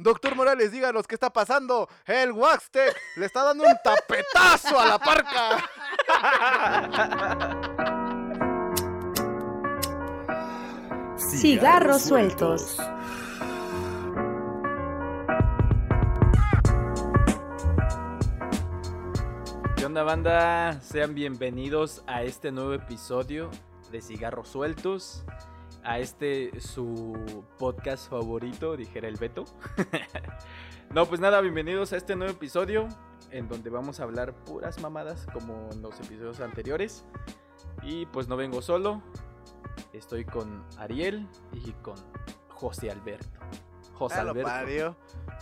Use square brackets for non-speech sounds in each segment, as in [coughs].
Doctor Morales, díganos qué está pasando. El Waxtec le está dando un tapetazo a la parca. [laughs] Cigarros sueltos. ¿Qué onda banda? Sean bienvenidos a este nuevo episodio de Cigarros Sueltos. A este su podcast favorito, dijera el Beto. [laughs] no, pues nada, bienvenidos a este nuevo episodio en donde vamos a hablar puras mamadas como en los episodios anteriores. Y pues no vengo solo, estoy con Ariel y con José Alberto. José Ya lo Alberto. parió.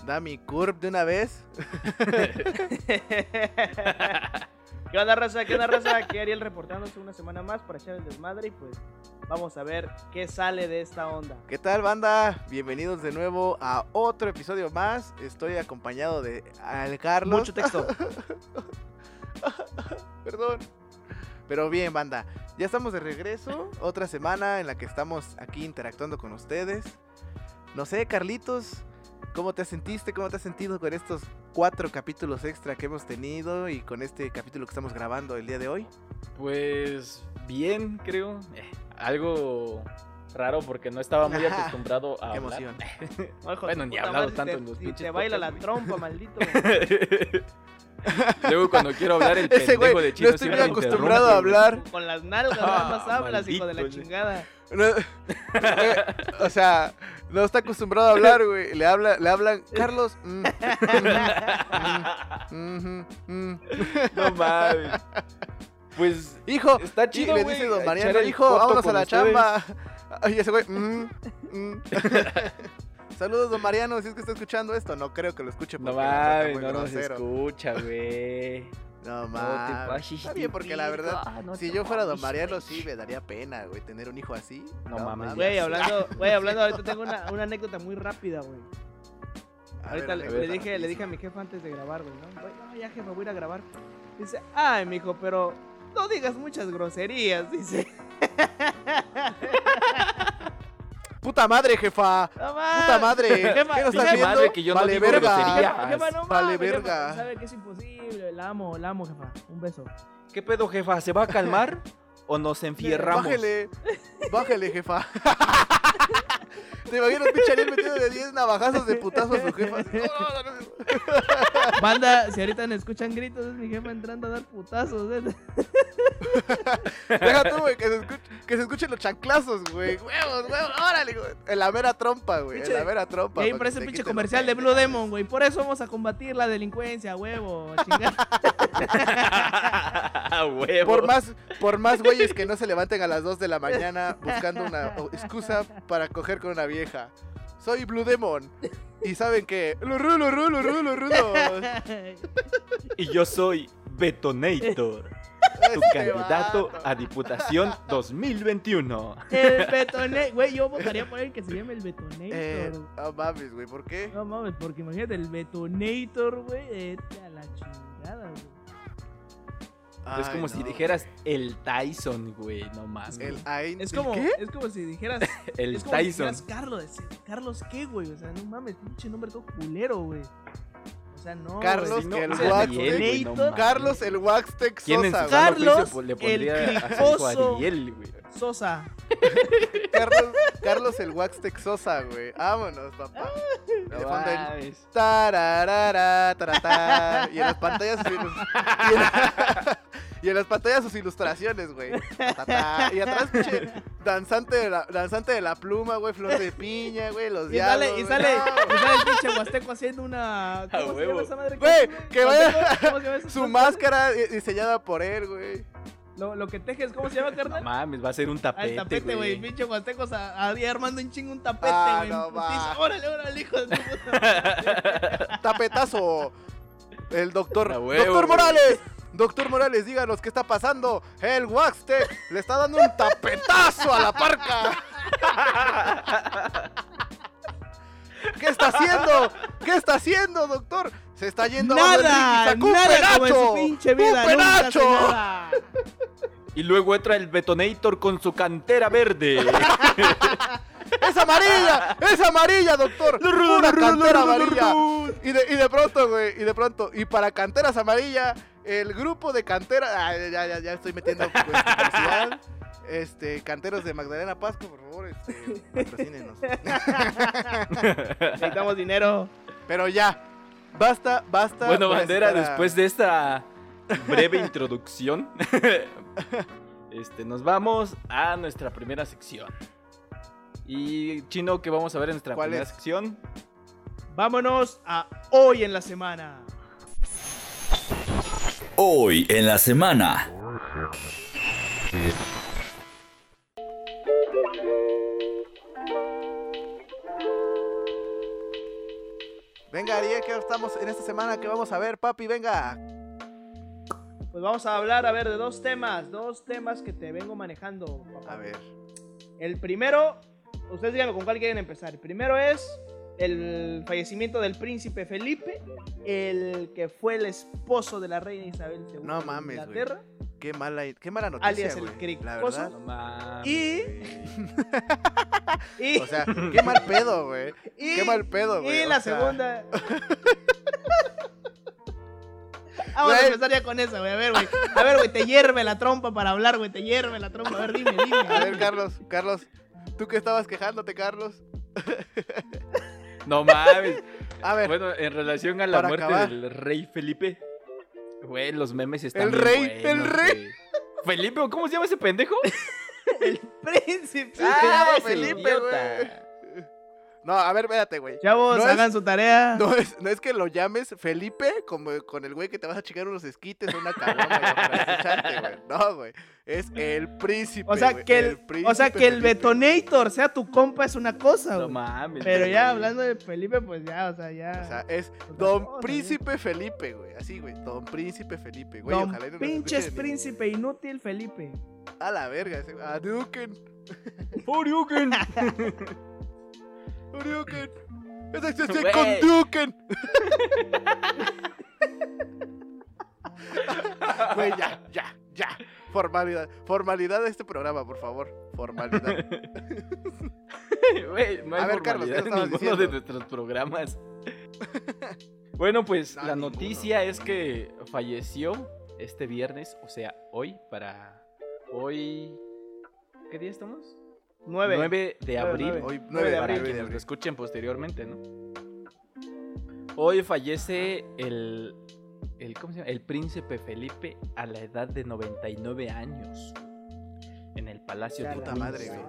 Da mi curb de una vez. [laughs] [laughs] ¿Qué onda, raza? ¿Qué onda, raza? Aquí Ariel reportándose una semana más para echar el desmadre y pues vamos a ver qué sale de esta onda. ¿Qué tal, banda? Bienvenidos de nuevo a otro episodio más. Estoy acompañado de al Carlos. Mucho texto. [laughs] Perdón. Pero bien, banda. Ya estamos de regreso. Otra semana en la que estamos aquí interactuando con ustedes. No sé, Carlitos, ¿cómo te sentiste? ¿Cómo te has sentido con estos cuatro capítulos extra que hemos tenido y con este capítulo que estamos grabando el día de hoy? Pues bien, creo. Eh, algo raro porque no estaba muy [laughs] acostumbrado a Qué hablar. emoción. [laughs] No, Bueno, ni hablado tanto te- en los y pinches Te baila la trompa, maldito. [laughs] Luego cuando quiero hablar el Ese güey, pendejo de no chino estoy muy acostumbrado a hablar. Con las nalgas nada más Ah, hablas, hijo de la chingada. No, güey, o sea, no está acostumbrado a hablar, güey. Le, habla, le hablan, Carlos. mm, mm, mm, mm, mm". güey. No mames. Pues Hijo, está chido, le güey, dice don Mariano, hijo, vámonos a la ustedes". chamba. Y ese güey. Saludos, don Mariano, si es que está escuchando esto. No creo que lo escuche no mames, muy no nos escucha, güey. No No mames. Está bien, porque la verdad, pico, no si yo fuera don Mariano, sí me daría pena, güey, tener un hijo así. No mames, Güey, hablando, [laughs] güey, hablando, ahorita tengo una, una anécdota muy rápida, güey. Ahorita ver, le, dije, le dije a mi jefa antes de grabar, güey, ¿no? Güey, no, ya jefa, voy a ir a grabar. Dice, ay, mijo, pero no digas muchas groserías, dice. [laughs] Puta madre, jefa. No Puta madre. Jefa, ¿Qué nos estás haciendo? madre que yo no vale digo verga. groserías. Jefa, no Vale mames, jefa, verga. sabe que es imposible. La amo, la amo, jefa. Un beso. ¿Qué pedo, jefa? ¿Se va a calmar [laughs] o nos enfierramos? Bájele, bájele, jefa. [laughs] ¿Te imaginas pinche Ariel metido de 10 navajazos de putazo a su jefa? Banda, si ahorita me escuchan gritos, es mi jefa entrando a dar putazos. ¿eh? [laughs] Deja tú, güey, que se, escuche, que se escuchen los chanclazos, güey. Huevos, huevos, órale, güey. En la mera trompa, güey. En la mera trompa. Y ahí parece pinche comercial de Blue Demon, güey. Por eso vamos a combatir la delincuencia, huevo. Chingar. [laughs] A huevo. Por más, por más güeyes que no se levanten a las 2 de la mañana [laughs] buscando una excusa para coger con una vieja. Soy Blue Demon. Y saben que. Lo rudo, lo rudo, lo rudo, lo rudo. Y yo soy Betonator, [laughs] tu Este candidato vato. a Diputación 2021. el betone, güey, yo votaría por el que se llame el Betonator. Eh, no mames, güey, ¿por qué? No mames, porque imagínate el Betonator, güey, vete a la chingada, güey. Es Ay, como si no. dijeras el Tyson, güey, no mames. El El, Ain- Es ¿el como, ¿Qué? es como si dijeras, [laughs] es como si Tyson. dijeras Carlos, Carlos qué, güey, o sea, no mames, pinche nombre todo culero, güey. O sea, no. Carlos, Si güey. que el o sea, güey, no. Carlos el Waxtec ¿Quién en su Sosa, güey. Carlos, pues, le el pondría hijo cricoso. Ariel, güey? Sosa. [laughs] Carlos, Carlos el Waxtec Sosa, güey. Vámonos, papá. [laughs] De No fondo el mames. tararara, taratá, y en las pantallas ilus- y en, y en las pantallas sus ilustraciones, güey. Y atrás, pinche, danzante de la, danzante de la pluma, güey, flor de piña, güey, los Y sale, diablos. y sale, No, y sale el pinche huasteco haciendo una. ¿Cómo se huevo. llama esa madre? Güey, ¿Cómo se que vaya- ¿Cómo- cómo se llama esa Su máscara di- diseñada por él, güey. Lo, lo que tejes, ¿cómo se llama, No carnal? mames, va a ser un Ah, tapete, el tapete, güey. Pinche huastecos a- armando un chingo un tapete, Ah, güey. no putiza. va. Órale, órale, hijo de puta. Tapetazo. El doctor. Huevo, doctor. Morales. Doctor Morales, díganos qué está pasando. El Waxtec le está dando un tapetazo a la parca. [laughs] ¿Qué está haciendo? ¿Qué está haciendo, doctor? Se está yendo abajo Nada, un nada como en penacho. su pinche vida. ¡Un hace penacho! nada. Y luego entra el Betonator con su cantera verde. [laughs] ¡Es amarilla! ¡Es amarilla, doctor! ¡Una cantera amarilla! Y de, y de pronto, güey, y de pronto, y para canteras amarilla, el grupo de canteras. Ah, ya, ya, ya estoy metiendo pues, [laughs] publicidad. Este, canteros de Magdalena Pasco, por favor, este, patrocínenos. [laughs] Necesitamos dinero. Pero ya, basta, basta. Bueno, bandera, para- después de esta breve [laughs] introducción, este, nos vamos a nuestra primera sección. Y chino, ¿qué vamos a ver en nuestra ¿Cuál primera es? sección? Vámonos a hoy en la semana. Hoy en la semana. Venga, Ariel, que estamos en esta semana que vamos a ver, papi, venga. Pues vamos a hablar, a ver, de dos temas. Dos temas que te vengo manejando. papá. A ver. El primero, ustedes díganme con cuál quieren empezar. El primero es el fallecimiento del príncipe Felipe, el que fue el esposo de la reina Isabel II No de mames, güey. Inglaterra. Qué mala, qué mala noticia, Alias el cricoso. verdad. No mames, Y- [laughs] O sea, qué mal pedo, güey. Qué mal pedo, güey. y o la sea, segunda. [laughs] Vamos a Güey. empezar ya con eso, güey. A ver, güey. A ver, güey, te hierve la trompa para hablar, güey. Te hierve la trompa. A ver, dime, dime. A ver, Carlos, Carlos, tú que estabas quejándote, Carlos. [laughs] No mames. A ver, Bueno, en relación a la muerte acabar. del rey Felipe, güey, los memes están El bien rey, buenos, el rey. güey. Felipe, ¿o ¿cómo se llama ese pendejo? [laughs] El príncipe. Ah, Felipe, idiota. No, a ver, espérate, güey. Chavos, No es- hagan su tarea. [laughs] No es, no es que lo llames Felipe como con el güey que te vas a chingar unos esquites o una caguama güey, para escucharte, güey. No, güey. Es el príncipe. O sea, que el, príncipe o sea, que el Felipe. Betonator sea tu compa es una cosa, No mames. Pero ya hablando de Felipe, pues ya, o sea, ya. O sea, es Don cosa, Príncipe Felipe, güey. Así, güey. Don Príncipe Felipe, güey. Don Ojalá pinches príncipe inútil Felipe. A la verga. ese- A Duken. [laughs] Oriuken. Güey. con Duken. Güey, ya, ya, ya. Formalidad. Formalidad de este programa, por favor. Formalidad. Güey, no hay A ver, Carlos, ¿qué estabas ninguno de diciendo? nuestros programas. bueno, pues No, la ninguno. noticia es que falleció este viernes, o sea, hoy para hoy ¿Qué día estamos? Nueve. 9 de abril. nueve. Hoy, 9 9 de de para abril. quienes lo escuchen posteriormente, ¿no? Hoy fallece el, el, ¿cómo se llama? el príncipe Felipe a la edad de 99 años en el Palacio Ya de la puta madre, güey.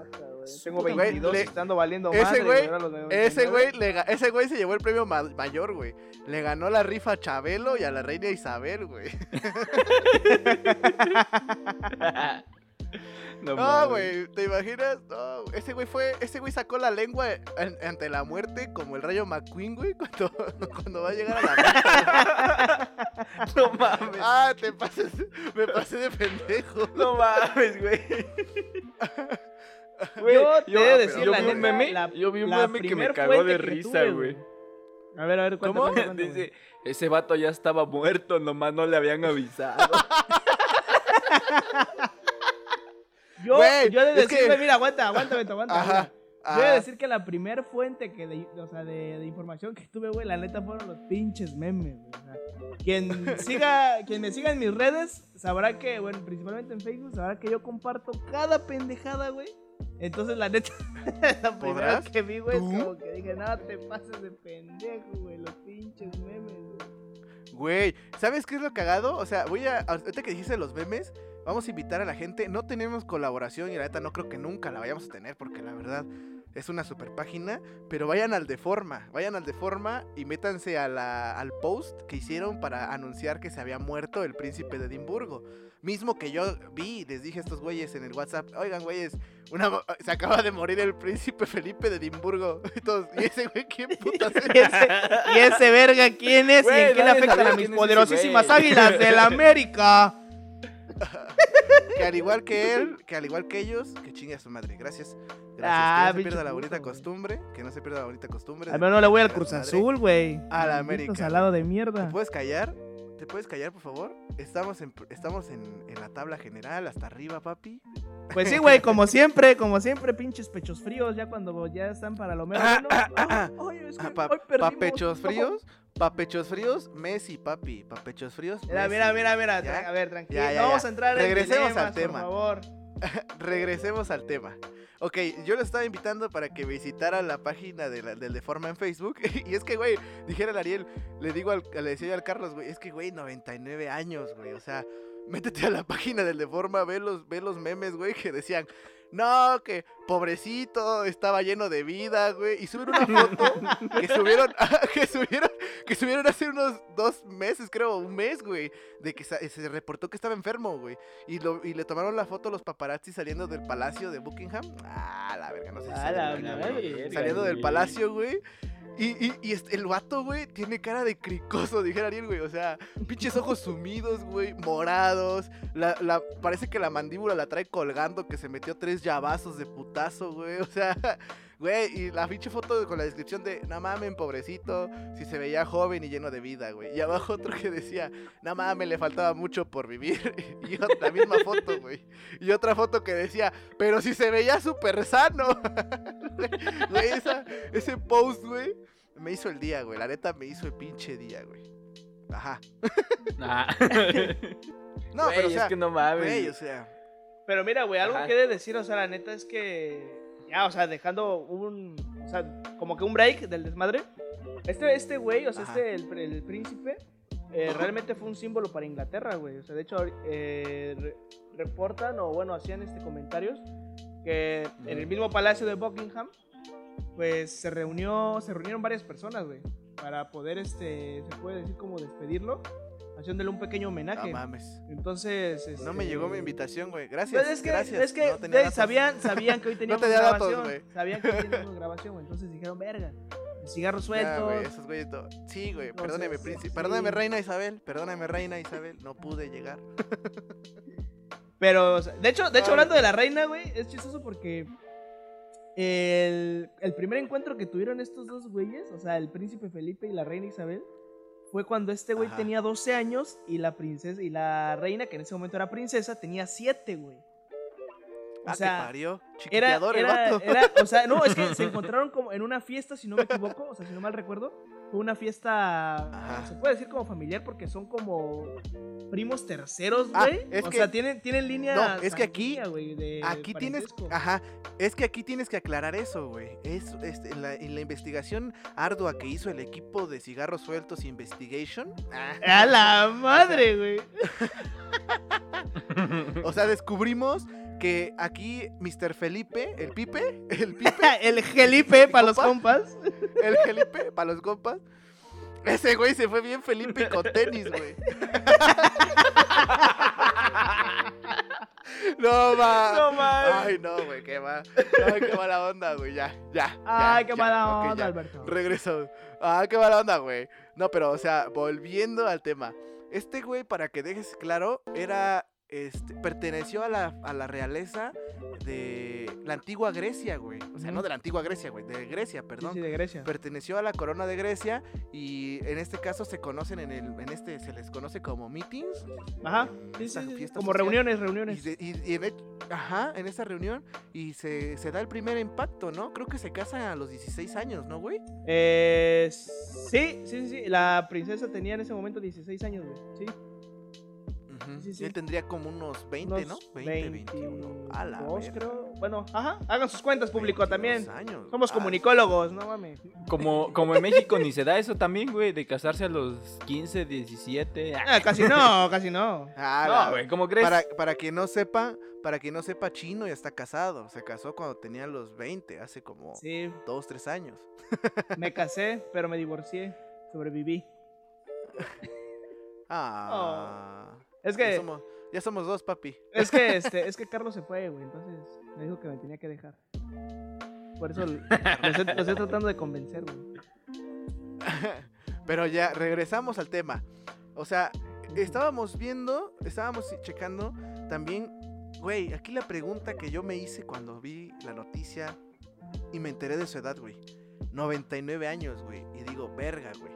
Tengo Güey, 22 le- estando valiendo ese madre. güey- Ese 99. güey, le ese güey se llevó el premio ma- mayor, güey. Le ganó la rifa a Chabelo y a la reina Isabel, güey. [laughs] [laughs] no, No, mames. güey, ¿te imaginas? No, ese güey fue, ese güey sacó la lengua an- ante la muerte como el rayo McQueen, güey, cuando, [laughs] cuando va a llegar a la muerte. [laughs] No mames. Ah, te pases, me pasé de pendejo. No mames, güey. [laughs] Yo te yo, he de pero- decir yo la vi un meme, la- yo vi un meme que me cagó de risa, güey. A ver, a ver, cuenta, ¿Cómo? cuenta, güey. Dice, ese vato ya estaba muerto, nomás no le habían avisado. Yo, Güey, yo de es decir, que- mira, aguanta, aguanta, Beto, aguanta. Ajá. de ah, decir que la primer fuente que de, o sea, de, de información que tuve, güey, la neta fueron los pinches memes, güey. O sea, quien [laughs] siga, quien me siga en mis redes, sabrá que, bueno, principalmente en Facebook, sabrá que yo comparto cada pendejada, güey. Entonces, la neta, [laughs] la primera que vi, güey, es como que dije, no te pases de pendejo, güey, los pinches memes, güey. Güey, ¿sabes qué es lo cagado? O sea, voy a. Ahorita que dijiste los memes, vamos a invitar a la gente. No tenemos colaboración y la neta no creo que nunca la vayamos a tener porque la verdad es una super página. Pero vayan al de forma, vayan al de forma y métanse a la- al post que hicieron para anunciar que se había muerto el príncipe de Edimburgo. Mismo que yo vi, les dije a estos güeyes en el WhatsApp, oigan güeyes, una, se acaba de morir el príncipe Felipe de Edimburgo. [laughs] Y, todos, ¿y ese güey quién putas es?" [laughs] Y ese, y ese verga, ¿quién es? ¿Y en qué le afectan a mis poderosísimas águilas del América? [laughs] que al igual que él, que al igual que ellos, que chingue a su madre. Gracias. Gracias. Ah, que no se pinche pierda la bonita costumbre. Que no se pierda la bonita costumbre. Al menos no le voy al Cruz. Azul, güey. A la América, al lado de ¿Te mierda. puedes callar? ¿Te puedes callar, por favor? Estamos en, estamos en, en la tabla general, hasta arriba, papi. Pues sí, güey, como siempre, como siempre, pinches pechos fríos, ya cuando ya están para lo bueno. Ah, ay, es que Ah, pa, pechos fríos, [laughs] pa pechos fríos, Messi, papi. Pa pechos fríos, Mira, Messi. mira, mira, mira, a ver, tranquilo. Ya, ya, no vamos a entrar Regresemos en al dilemas, tema. Por favor. [laughs] Regresemos al tema. Ok, yo lo estaba invitando para que visitara la página de la- del Deforma en Facebook. [laughs] Y es que, güey, dijera el Ariel, le digo al, le decía yo al Carlos, güey, es que, güey, 99 años, güey. O sea, métete a la [laughs] página del Deforma, ve los, ve los memes, güey, que decían, no, que pobrecito, estaba lleno de vida, güey. Y subieron una foto que [laughs] subieron, [laughs] que subieron, que subieron hace unos dos meses, creo, un mes, güey. De que se reportó que estaba enfermo, güey. Y, lo, y le tomaron la foto los paparazzi saliendo del palacio de Buckingham. Ah, la verga, no sé si A se la ve, güey. madre. Saliendo del palacio, güey. Y, y, y este- el vato, güey, tiene cara de cricoso, [laughs] dijera Ariel, güey. O sea, pinches ojos sumidos, güey, morados. La, la, parece que la mandíbula la trae colgando, que se metió tres llavazos de putazo, güey. O sea, güey, y la pinche foto con la descripción de, no mames, pobrecito, si se veía joven y lleno de vida, güey. Y abajo otro que decía, no mames, le faltaba mucho por vivir. [laughs] Y otra, la misma foto, güey. Y otra foto que decía, pero si se veía súper sano. [laughs] Güey, esa- ese post, güey, me hizo el día, güey. La neta me hizo el pinche día, güey. Ajá. Ah. [laughs] No, Güey, pero o sea, es que no mames. güey, o sea, Pero mira, güey, algo Ajá. que he de decir, o sea, la neta es que. Ya, o sea, dejando un. O sea, como que un break del desmadre. Este, este güey, o sea, Ajá. este, el, el príncipe, eh, realmente fue un símbolo para Inglaterra, güey. O sea, de hecho, eh, re- reportan, o bueno, hacían este comentarios, que en el mismo palacio de Buckingham, pues se reunió, se reunieron varias personas, güey, para poder, este, se puede decir como despedirlo, haciéndole un pequeño no homenaje. mames. Entonces, No me este, llegó mi invitación, güey. Gracias. pues es que, gracias. es que no tenía de- datos. sabían, sabían que hoy [laughs] teníamos tenía datos, grabación. güey. sabían que hoy teníamos grabación, güey. Entonces dijeron, verga, cigarros Ya, sueltos. güey, esos güeyes to- Sí, güey, perdóneme, príncipe. sí. Perdóname, reina Isabel. Perdóname, reina Isabel. No pude llegar. [laughs] Pero, de hecho, de hecho hablando de la reina, güey, es chistoso porque el, el primer encuentro que tuvieron estos dos güeyes, o sea, el príncipe Felipe y la reina Isabel, fue cuando este güey Ajá. tenía 12 años y la princesa y la reina, que en ese momento era princesa, tenía 7, güey. O ah, sea, parió. Era, el vato. era- o sea, no, es que [laughs] se encontraron como en una fiesta, si no me equivoco, o sea, si no mal recuerdo, fue una fiesta, Ajá. se puede decir como familiar porque son como primos terceros, Ah, güey. es o que- sea, tienen, tienen línea No, es que aquí- de Aquí tienes, ajá, es que aquí tienes que aclarar eso, güey. Es, este, en, la, en la investigación ardua que hizo el equipo de cigarros sueltos Investigation, ah, ¡A la [laughs] madre, güey! [laughs] o sea, descubrimos que aquí Mr. Felipe, el Pipe, [laughs] el [laughs] Pipe, El Gelipe para los compa? compas. el Felipe, para los compas, ese güey se fue bien Felipe con tenis, güey. [laughs] No, ma. No mames. Ay, no, güey, qué va. Ay, qué mala onda, güey, ya, ya. Ay, ya, qué ya, mala onda. Alberto. Regreso. Ah, qué mala onda, güey. No, pero, o sea, volviendo al tema. Este güey, para que dejes claro, era. Este, perteneció a la, a la realeza de la antigua Grecia, güey. O sea, no de la antigua Grecia, güey, de Grecia, perdón. sí, de Grecia. Perteneció a la corona de Grecia y en este caso se conocen en el, en este se les conoce como meetings. Ajá. Sí, Como social. reuniones, Y, reuniones. de- y- y en, hecho- ajá, en esta reunión y se, se da el primer impacto, ¿no? Creo que se casan a los 16 años, ¿no, güey? Eh, sí, sí, sí, sí. La princesa tenía en ese momento 16 años, güey. Sí. Sí, sí. Él tendría como unos 20, Unos ¿no? 20, 21. A la 22, verga. creo. Bueno, ajá. Hagan sus cuentas, público, 22 también. años. Somos comunicólogos, no mames. Como, como en México ni se da eso también, güey, de casarse a los 15, 17. Ah, Ah, casi no, casi no. ah, la- no, güey, ¿cómo crees? Para, para quien no sepa, para quien no sepa, Chino ya está casado. Se casó cuando tenía los 20, hace como Sí, 2, 3 años. [laughs] me casé, pero me divorcié. Sobreviví. Ah. Es Ya, que, somos, ya somos dos, papi. es que, [laughs] este, es que Carlos se fue, güey. Entonces me dijo que me tenía que dejar. Por eso lo estoy, lo estoy tratando de convencer, güey. Pero ya, regresamos al tema. O sea, estábamos viendo, estábamos checando también, güey, aquí la pregunta que yo me hice cuando vi la noticia y me enteré de su edad, güey. 99 años, güey. Y digo, verga, güey.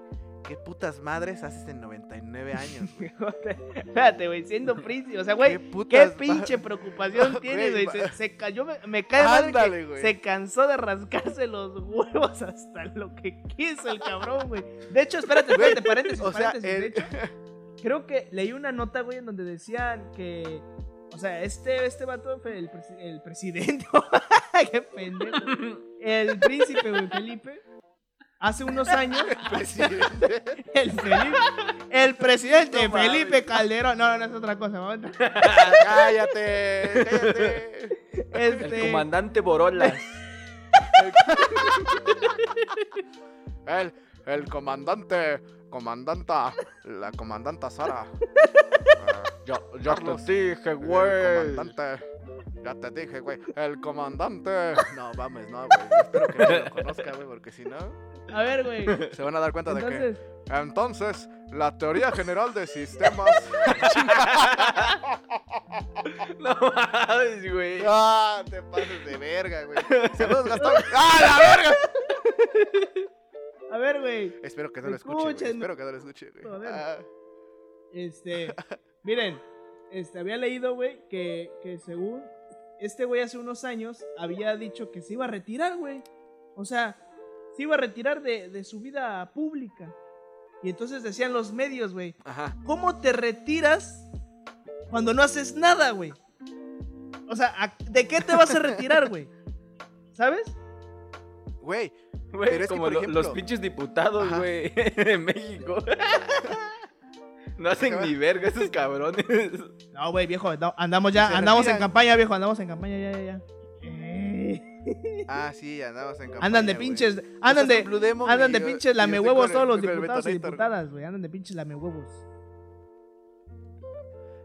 ¿Qué putas madres haces en 99 años, güey? [laughs] Espérate, güey, siendo [laughs] príncipe. O sea, güey, ¿Qué qué pinche preocupación [laughs] tienes, Güey, Se, se cayó, me, me cae que Ándale, güey. se cansó de rascarse los huevos hasta lo que quiso el cabrón, güey. De hecho, espérate, espérate, paréntesis, O sea, paréntesis, de hecho, creo que leí una nota, güey, en donde decían que. O sea, este, este vato, fue el, el presidente. ¡Qué pendejo! El príncipe, güey, Felipe. Hace unos años. [laughs] presidente. El Felipe. El presidente No. Felipe Calderón. No, no, no es otra cosa. mamá. [laughs] cállate, cállate. El Este. comandante Borolas. [laughs] El, el comandante, comandanta, la comandanta Sara. Ya, ya te dije, El comandante. Ya te dije, güey. El comandante. No, vamos, no, güey. Espero que no lo conozca, güey, porque si no, A ver, güey. [laughs] se van a dar cuenta de que. Entonces, la teoría general de sistemas. [laughs] No mames, güey. ¡Ah! Te pases de verga, güey. Saludos, Gastón. ¡Ah, la verga! a ver, güey. Espero que no lo. Escuchen. Espero que no lo escuche, güey. Ah, Este. [laughs] Miren. Este, había leído, güey, que, que según. Este güey hace unos años había dicho que se iba a retirar, güey. O sea, se iba a retirar de, de su vida pública. Y entonces decían los medios, güey. Ajá. ¿Cómo te retiras cuando no haces nada, güey? O sea, ¿a- ¿de qué te vas a retirar, güey? ¿Sabes? Güey, Güey, Pero es que, como por lo- ejemplo- los pinches diputados, güey, [laughs] en México. [laughs] No hacen ni verga esos cabrones. No, güey, viejo, no, andamos ya, andamos en campaña, viejo, andamos en campaña, ya, ya, ya. Ah, sí, andamos en campaña. andan de pinches, andan de, andan de pinches lamehuevos todos los diputados y diputadas, güey, andan de pinches lamehuevos.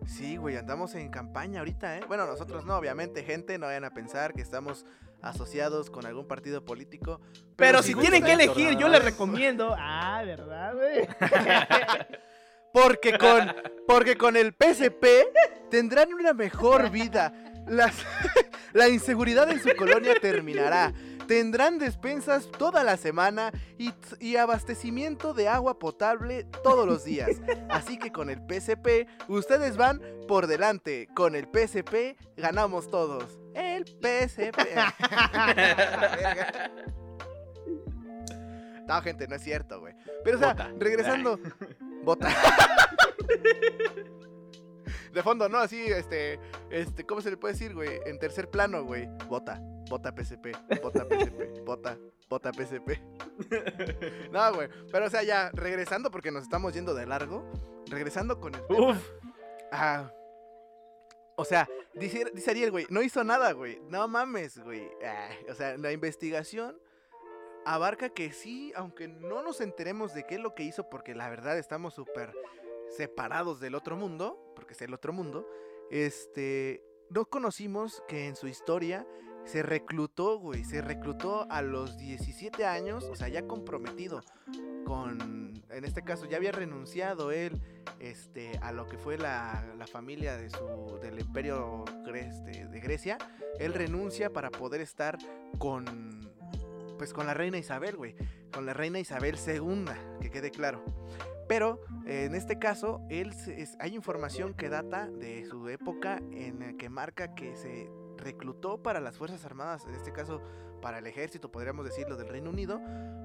Sí, güey, andamos en campaña ahorita, ¿eh? Bueno, nosotros no, obviamente, gente, no vayan a pensar que estamos asociados con algún partido político. Pero si tienen que elegir, yo les recomiendo. Ah, ¿verdad, güey? [laughs] Porque con, porque con el PSP tendrán una mejor [laughs] vida. Las- [laughs] la inseguridad en su colonia terminará. Tendrán despensas toda la semana y, y abastecimiento de agua potable todos los días. Así que con el PSP ustedes van por delante. Con el PSP ganamos todos. El PSP. Verga. [laughs] no, gente, no es cierto, güey. Pero, o sea, Bota. regresando. Bota. [laughs] De fondo, ¿no? Así, este, este, ¿cómo se le puede decir, güey? En tercer plano, güey. Bota, bota PSP, bota PSP, [laughs] bota, bota PSP. No, güey. Pero, o sea, ya, regresando, porque nos estamos yendo de largo. Regresando con el tema. Uf. Ah, o sea, dice, dice Ariel, güey, no hizo nada, güey. No mames, güey. Ah, o sea, la investigación abarca que sí, aunque no nos enteremos de qué es lo que hizo, porque la verdad estamos súper separados del otro mundo, porque es el otro mundo, este, no conocimos que en su historia se reclutó, güey, se reclutó a los 17 años, o sea, ya comprometido con, en este caso, ya había renunciado él este, a lo que fue la, la familia de su, del imperio este, de Grecia, él renuncia para poder estar con, pues con la reina Isabel, güey, con la reina Isabel II, que quede claro. Pero eh, en este caso, él se- es- hay información que data de su época en el que marca que se reclutó para las Fuerzas Armadas, en este caso para el ejército, podríamos decirlo, del Reino Unido,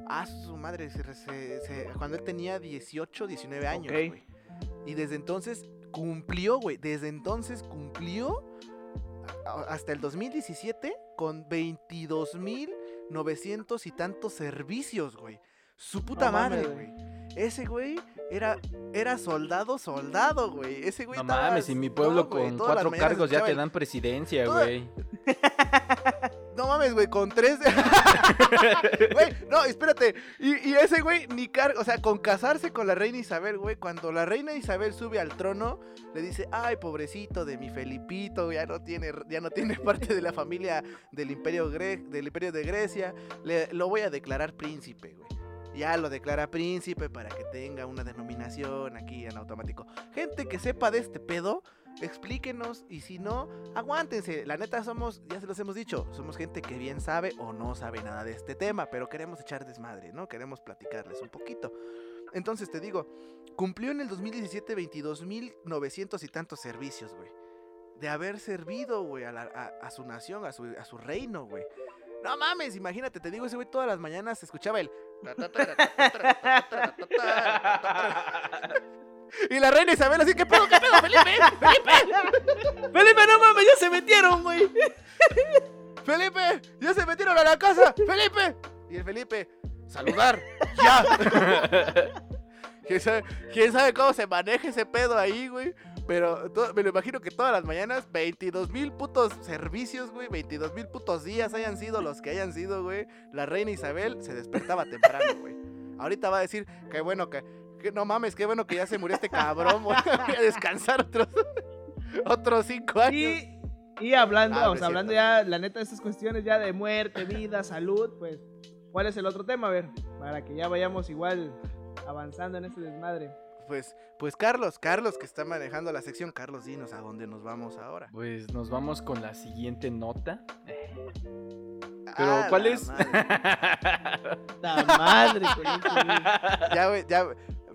a su madre, se- se- se- cuando él tenía 18, 19 años. Y desde entonces cumplió, güey, desde entonces cumplió hasta el 2017 con 22.900 y tantos servicios, güey. Su puta No madre, güey. Ese güey era, era soldado, soldado, güey. Ese güey No estaba- mames, en mi pueblo no, güey, con todas las cuatro mañanas cargos ya escuchaba te el- dan presidencia, Toda- güey. [laughs] No mames, güey, con tres. de- [laughs] Güey, no, espérate. Y, y ese güey ni carga, o sea, con casarse con la reina Isabel, güey, cuando la reina Isabel sube al trono, le dice, ay, pobrecito de mi Felipito, ya no tiene, ya no tiene [laughs] parte de la familia del imperio, gre- del imperio de Grecia, le, lo voy a declarar príncipe, güey. Ya lo declara príncipe para que tenga una denominación aquí en automático. Gente que sepa de este pedo, explíquenos y si no, aguántense. La neta somos, ya se los hemos dicho, somos gente que bien sabe o no sabe nada de este tema, pero queremos echar desmadre, ¿no? Queremos platicarles un poquito. Entonces te digo, cumplió en el 2017 22.900 y tantos servicios, güey. De haber servido, güey, a, su nación, a su, a su reino, güey. No mames, imagínate, te digo, ese güey todas las mañanas escuchaba el... Y la reina Isabel así, ¿qué pedo, qué pedo, Felipe? ¡Felipe! Felipe, no mames, ya se metieron, güey. ¡Felipe! ¡Ya se metieron a la casa! ¡Felipe! Y el Felipe, saludar, ya. [laughs] ¿Quién sabe, quién sabe cómo se maneja ese pedo ahí, güey? Pero me lo imagino que todas las mañanas, 22 mil putos servicios, güey, 22 mil putos días hayan sido los que hayan sido, güey. La reina Isabel se despertaba temprano, güey. Ahorita va a decir, qué bueno que, que no mames, qué bueno que ya se murió este cabrón, güey. [laughs] Voy a descansar otros, otros cinco años. Y, y hablando, Ah, o sea, hablando ya, la neta, de estas cuestiones ya de muerte, vida, salud, pues, ¿cuál es el otro tema? A ver, para que ya vayamos igual avanzando en este desmadre. Pues, pues Carlos, Carlos que está manejando la sección, Carlos, dinos a dónde nos vamos ahora. Pues nos vamos con la siguiente nota. [laughs] Pero, Ah, ¿cuál la es? madre. [laughs] La madre. Ya, güey, ya,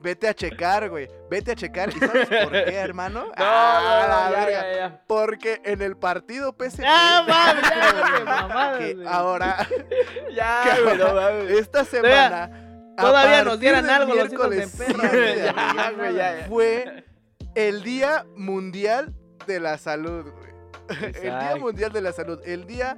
vete a checar, güey, vete a checar. ¿Y sabes por qué, [laughs] hermano? No, Ah, no, la no, ya, verga. ya, ya. Porque en el partido PSP, ¡Ah, mames! Que ahora, Ya, que ahora, esta semana... todavía nos dieran algo los hijos de miércoles perra, 7 güey. de abril, Ya, güey, ya, ya. Fue el Día Mundial de la Salud, güey. El Día. Mundial de la Salud. El día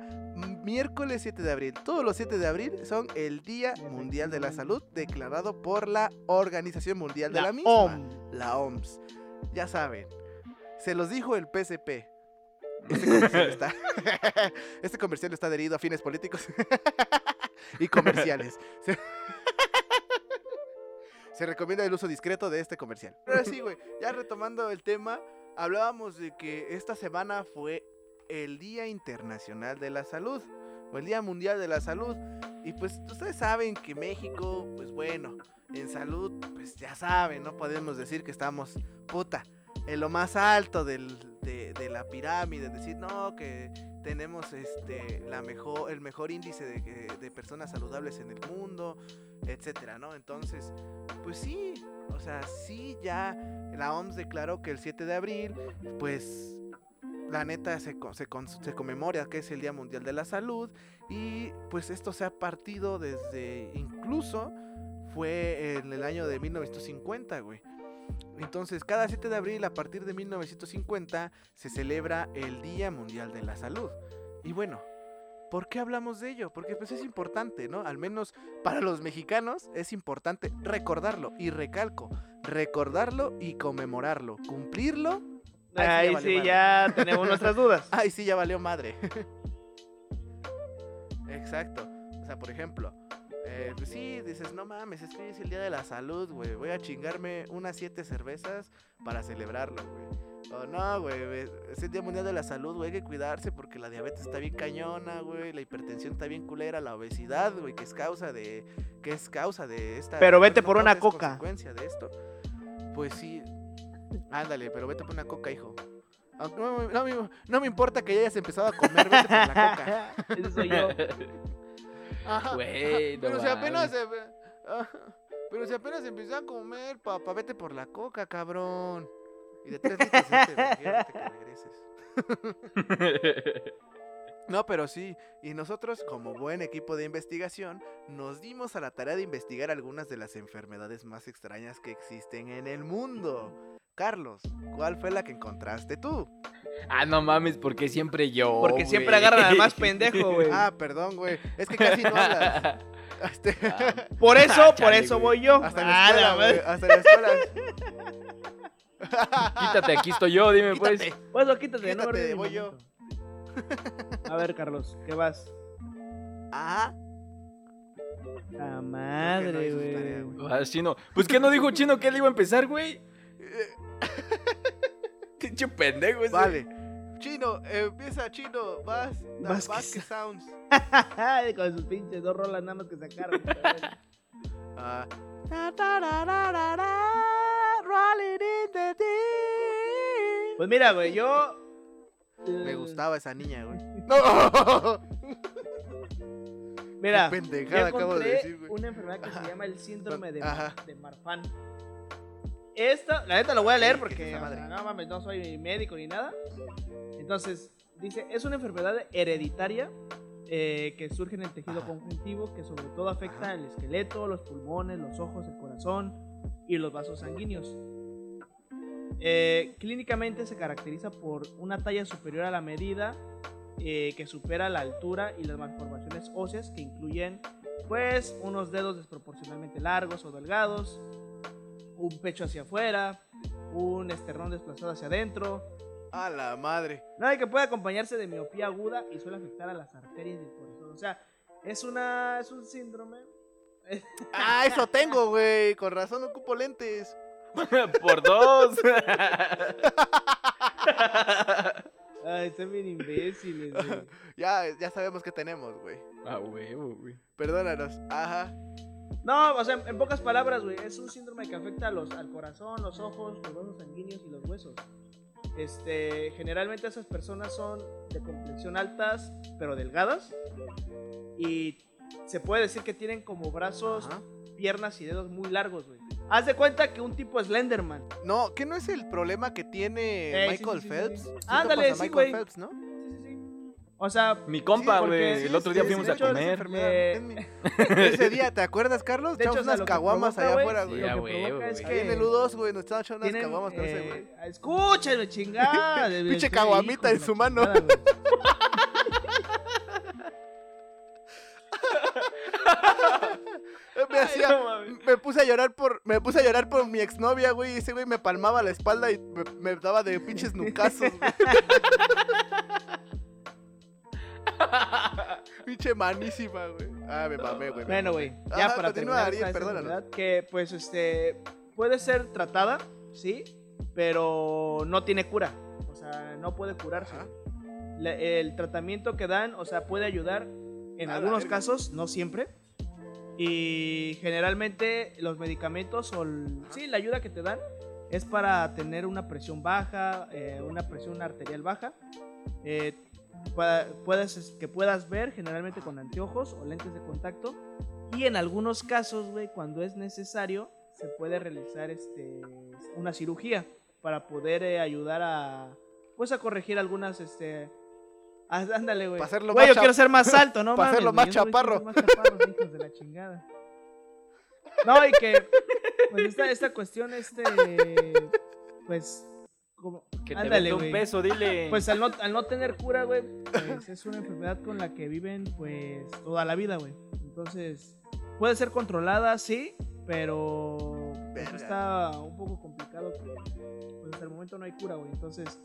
miércoles 7 de abril. Todos los 7 de abril son el Día Mundial de la Salud declarado por la Organización Mundial de la, misma. OM. La OMS. Ya saben. Se los dijo el PSP. [laughs] Este comercial está, [laughs] este comercial está adherido a fines políticos [laughs] y comerciales. Se... Recomienda el uso discreto de este comercial. [laughs] Pero sí, güey, ya retomando el tema, hablábamos de que esta semana fue el Día Internacional de la Salud o el Día Mundial de la Salud. Y pues ustedes saben que México, pues bueno, en salud, pues ya saben, no podemos decir que estamos, puta, en lo más alto de, de la pirámide, decir, no, que tenemos este, la mejor, el mejor índice de, de personas saludables en el mundo, etcétera, ¿no? Entonces, pues sí, o sea, sí ya la OMS declaró que el 7 de abril, pues la neta se, se, se conmemora que es el Día Mundial de la Salud y pues esto se ha partido desde incluso fue en el año de 1950, güey. Entonces, cada 7 de abril a partir de 1950 se celebra el Día Mundial de la Salud. Y bueno, ¿por qué hablamos de ello? Porque pues es importante, ¿no? Al menos para los mexicanos es importante recordarlo y recalco, recordarlo y conmemorarlo, cumplirlo. Ahí sí, madre. ya tenemos nuestras dudas. [laughs] Ay, sí, ya valió madre. [laughs] Exacto. O sea, por ejemplo, eh, pues sí, dices, no mames, es que hoy es el día de la salud, güey. Voy a chingarme unas siete cervezas para celebrarlo, güey. O no, güey, es el día mundial de la salud, güey. Hay que cuidarse porque la diabetes está bien cañona, güey. La hipertensión está bien culera, la obesidad, güey, que es causa de, que es causa de esta. Pero vete no por una coca. consecuencia de esto. Pues sí. Ándale, pero vete por una coca, hijo. Aunque No, me- no me- no me importa que ya hayas empezado a comer, vete por la coca. [laughs] Ese soy yo. Ajá, Güey, no pero si apenas se, pero si apenas empezó a comer, papá, vete por la coca, cabrón. Y de tres litros este, que regreses. [laughs] No, pero sí, y nosotros como buen equipo de investigación nos dimos a la tarea de investigar algunas de las enfermedades más extrañas que existen en el mundo. Carlos, ¿cuál fue la que encontraste tú? ah, no mames, porque siempre yo. Porque siempre agarran al más [laughs] pendejo, güey. Ah, perdón, güey, es que casi no hablas. [laughs] Este, Ah, Por eso, por chale, eso voy yo. hasta Ah, la la escuela, hasta en la escuela. Quítate, aquí estoy yo, dime pues. Quítate. Pues lo quítate, no Quítate, perdí mi voy yo. A ver, Carlos, ¿qué vas? Ah, La no madre, güey. güey. Ah, chino. Pues que no dijo chino que él iba a empezar, güey. [laughs] Pinche pendejo ese. vale. Chino, eh, empieza chino, vas. Vas Vas, que que sounds. [laughs] Con sus pinches dos rolas nada más que sacaron. [laughs] Ah. Ta, ta, ra, ra, ra, ra, rolling in the deep. Pues mira, güey, yo. Me eh, gustaba esa niña, güey. No. Mira, yo acabo de encontré decir, güey. una enfermedad que se llama el síndrome de Marfan. Esta, la neta lo voy a leer ¿Qué es porque o sea, no mames, no soy médico ni nada. Entonces, dice, es una enfermedad hereditaria eh, que surge en el tejido Ajá. conjuntivo que sobre todo afecta Ajá. el esqueleto, los pulmones, los ojos, el corazón y los vasos sanguíneos. Eh, clínicamente se caracteriza por una talla superior a la medida eh, que supera la altura y las malformaciones óseas que incluyen pues unos dedos desproporcionalmente largos o delgados, un pecho hacia afuera, un esternón desplazado hacia adentro, A la madre. y que puede acompañarse de miopía aguda y suele afectar a las arterias del corazón. O sea, es una es un síndrome. [laughs] Ah, eso tengo, güey. Con razón ocupo lentes. [laughs] Por dos. [laughs] Ay, están bien imbéciles, güey. Ya, ya sabemos que tenemos, güey. A huevo, güey. Perdónanos. Ajá. No, o sea, en pocas palabras, güey, es un síndrome que afecta a los, al corazón, los ojos, los vasos sanguíneos y los huesos. Este, generalmente esas personas son de complexión altas, pero delgadas. Y se puede decir que tienen como brazos, Ajá. piernas y dedos muy largos, güey. Haz de cuenta que un tipo Slenderman. No, ¿qué no es el problema que tiene sí, Michael sí, sí, Phelps? Ándale, sí, Michael güey. Phelps, ¿no? O sea, Mi compa, güey. sí, el otro día sí, fuimos a hecho, comer. Eh, [laughs] Ese día, ¿te acuerdas, Carlos? De Echamos unas que caguamas provoca, allá afuera, güey. lo que provoca es. Ahí en el que U2, güey, nos estaban echando unas caguamas con ese, eh, güey. Escúchame, chingada. de- Pinche caguamita en su mano. Me hacía, no mames. me puse a llorar por, me puse a llorar por mi exnovia, güey, y ese güey me palmaba la espalda y me, me daba de pinches nucazos, güey. [laughs] Pinche manísima, güey. Ah, me mamé, güey. Bueno, güey, ya Ajá, para terminar Ariel, esta, enfermedad, que pues este puede ser tratada, sí, pero no tiene cura, o sea, no puede curarse. La- el tratamiento que dan, o sea, puede ayudar en algunos casos, no siempre. Y generalmente los medicamentos o el- sí, la ayuda que te dan es para tener una presión baja, eh, una presión arterial baja. eh, pueda- puedes, que puedas ver generalmente con anteojos o lentes de contacto. Y en algunos casos, güey, cuando es necesario, se puede realizar este, una cirugía para poder eh, ayudar a, pues, a corregir algunas, este... ah, Ándale, güey. Yo quiero ser más [laughs] alto, ¿no? pa' mames, hacerlo más chaparro. más [laughs] chaparros, hijos de la chingada. No, y que, pues, esta, esta cuestión, este, pues, como, Que te ándale, un peso, dile. Pues al no, al no tener cura, güey, pues es una enfermedad con la que viven pues toda la vida, güey. Entonces, puede ser controlada, sí, pero pues, está un poco complicado pues hasta el momento no hay cura, güey. Entonces,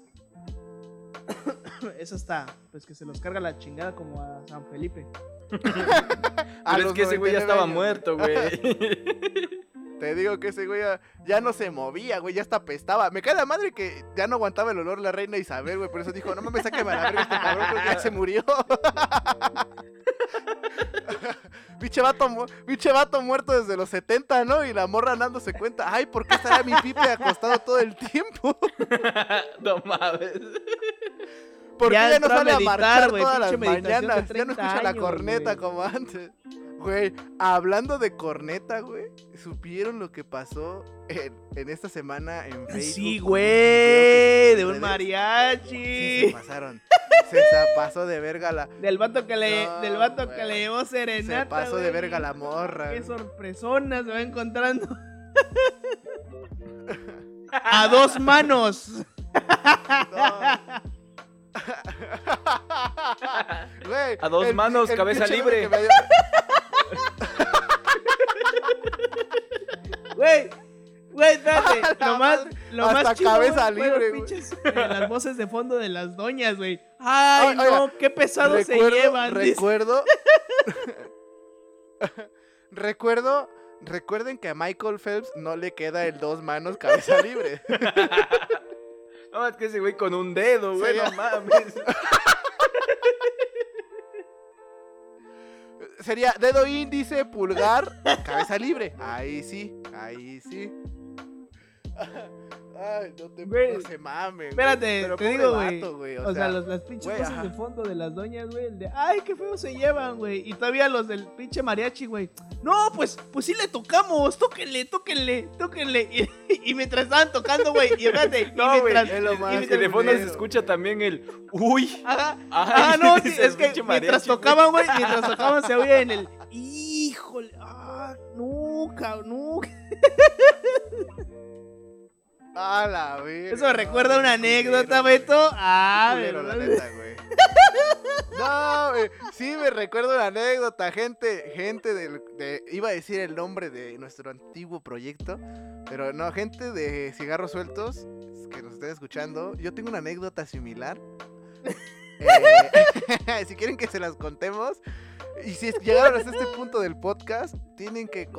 [coughs] eso está, pues que se los carga la chingada como a San Felipe. [laughs] A Pero es que ese güey ya 99 estaba años, muerto, güey. [laughs] Te digo que ese güey ya, no se movía, güey, ya hasta apestaba. Me cae la madre que ya no aguantaba el olor la reina Isabel, güey. Por eso dijo, no mames, sáqueme a la verga este cabrón, creo que ya se murió. [laughs] Pinche vato, vato muerto desde los 70, ¿no? Y la morra dándose cuenta, ay, ¿por qué estará mi pipe acostado todo el tiempo? [laughs] no mames. ¿Por qué Ya ya no a sale a meditar, marchar güey, todas las mañanas? Ya no 30 escucha la corneta como antes. Güey, hablando de corneta, güey, ¿supieron lo que pasó en, en esta semana en Facebook? Sí, güey, de un mariachi. Sí, se pasaron. Se pasó de verga la. Del vato que le, No, del vato güey. que le llevó serenata. Se pasó de verga la morra. Qué sorpresona se va encontrando. [laughs] A dos manos. No. [laughs] Güey, A dos manos, cabeza libre. [laughs] Güey, güey, espérate. [laughs] Lo más, lo hasta más chido, cabeza libre, güey. pinches, eh, las voces de fondo de las doñas, güey. Ay, no, qué pesado se llevan. recuerdo. recuerdo. Recuerden que a Michael Phelps no le queda el dos manos cabeza libre. No, es que ese güey con un dedo, güey, no mames. [laughs] Sería dedo índice, pulgar, cabeza libre. Ahí sí, ahí sí. Ay, no te Güey, no se güey. Espérate, Pero te digo, güey. vato, güey. O, sea, los, las pinches güey, cosas ajá. de fondo de las doñas, güey. El de, ay, qué feo se llevan, güey. Y todavía los del pinche mariachi, güey. No, pues, pues sí le tocamos. Tóquenle, tóquenle, tóquenle. Y, [laughs] y mientras estaban tocando, güey. Y espérate. y No, güey, mientras- es lo y más Y mientras- de fondo se escucha también el uy. Ajá. Ay, Ah, no, [laughs] sí, el es que mientras tocaban, güey, [laughs] mientras tocaban se oía en el. Híjole, ah, no, cabrón, no. A la verga. Eso me recuerda una anécdota, Beto. Ah, la neta, güey. No, güey. Sí, me recuerdo una anécdota. Gente, gente del, de. Iba a decir el nombre de nuestro antiguo proyecto. Pero no, gente de cigarros sueltos que nos estén escuchando. Yo tengo una anécdota similar. [laughs] Eh, [laughs] si quieren que se las contemos. Y si llegaron hasta este punto del podcast, tienen que,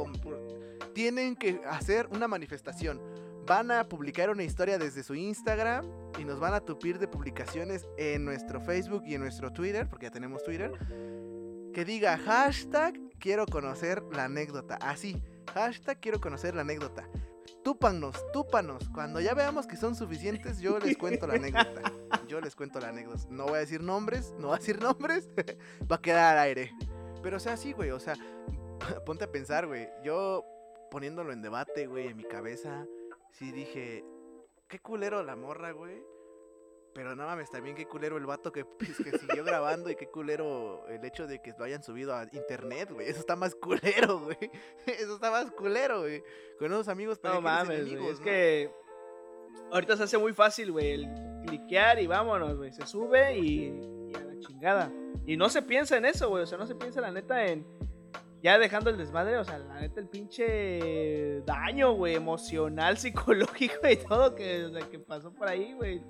tienen que hacer una manifestación. Van a publicar una historia desde su Instagram y nos van a tupir de publicaciones en nuestro Facebook y en nuestro Twitter, porque ya tenemos Twitter, que diga hashtag quiero conocer la anécdota. Así, hashtag quiero conocer la anécdota. Túpanos, túpanos. Cuando ya veamos que son suficientes, yo les cuento la anécdota. [laughs] Yo les cuento la anécdota. No voy a decir nombres, no voy a decir nombres. [laughs] Va a quedar al aire. Pero o sea, sí, güey. O sea, [laughs] ponte a pensar, güey. Yo poniéndolo en debate, güey, en mi cabeza, sí dije, qué culero la morra, güey. Pero no mames, también qué culero el vato que, pues, que siguió [laughs] grabando y qué culero el hecho de que lo hayan subido a internet, güey. Eso está más culero, [laughs] güey. Eso está más culero, güey. Con unos amigos pero No mames, enemigos, Es ¿no? que ahorita se hace muy fácil, güey, el cliquear y vámonos, güey. Se sube y, y a la chingada. Y no se piensa en eso, güey. O sea, no se piensa la neta en. Ya dejando el desmadre, o sea, la neta, el pinche daño, güey, emocional, [laughs] psicológico y todo que, o sea, que pasó por ahí, güey.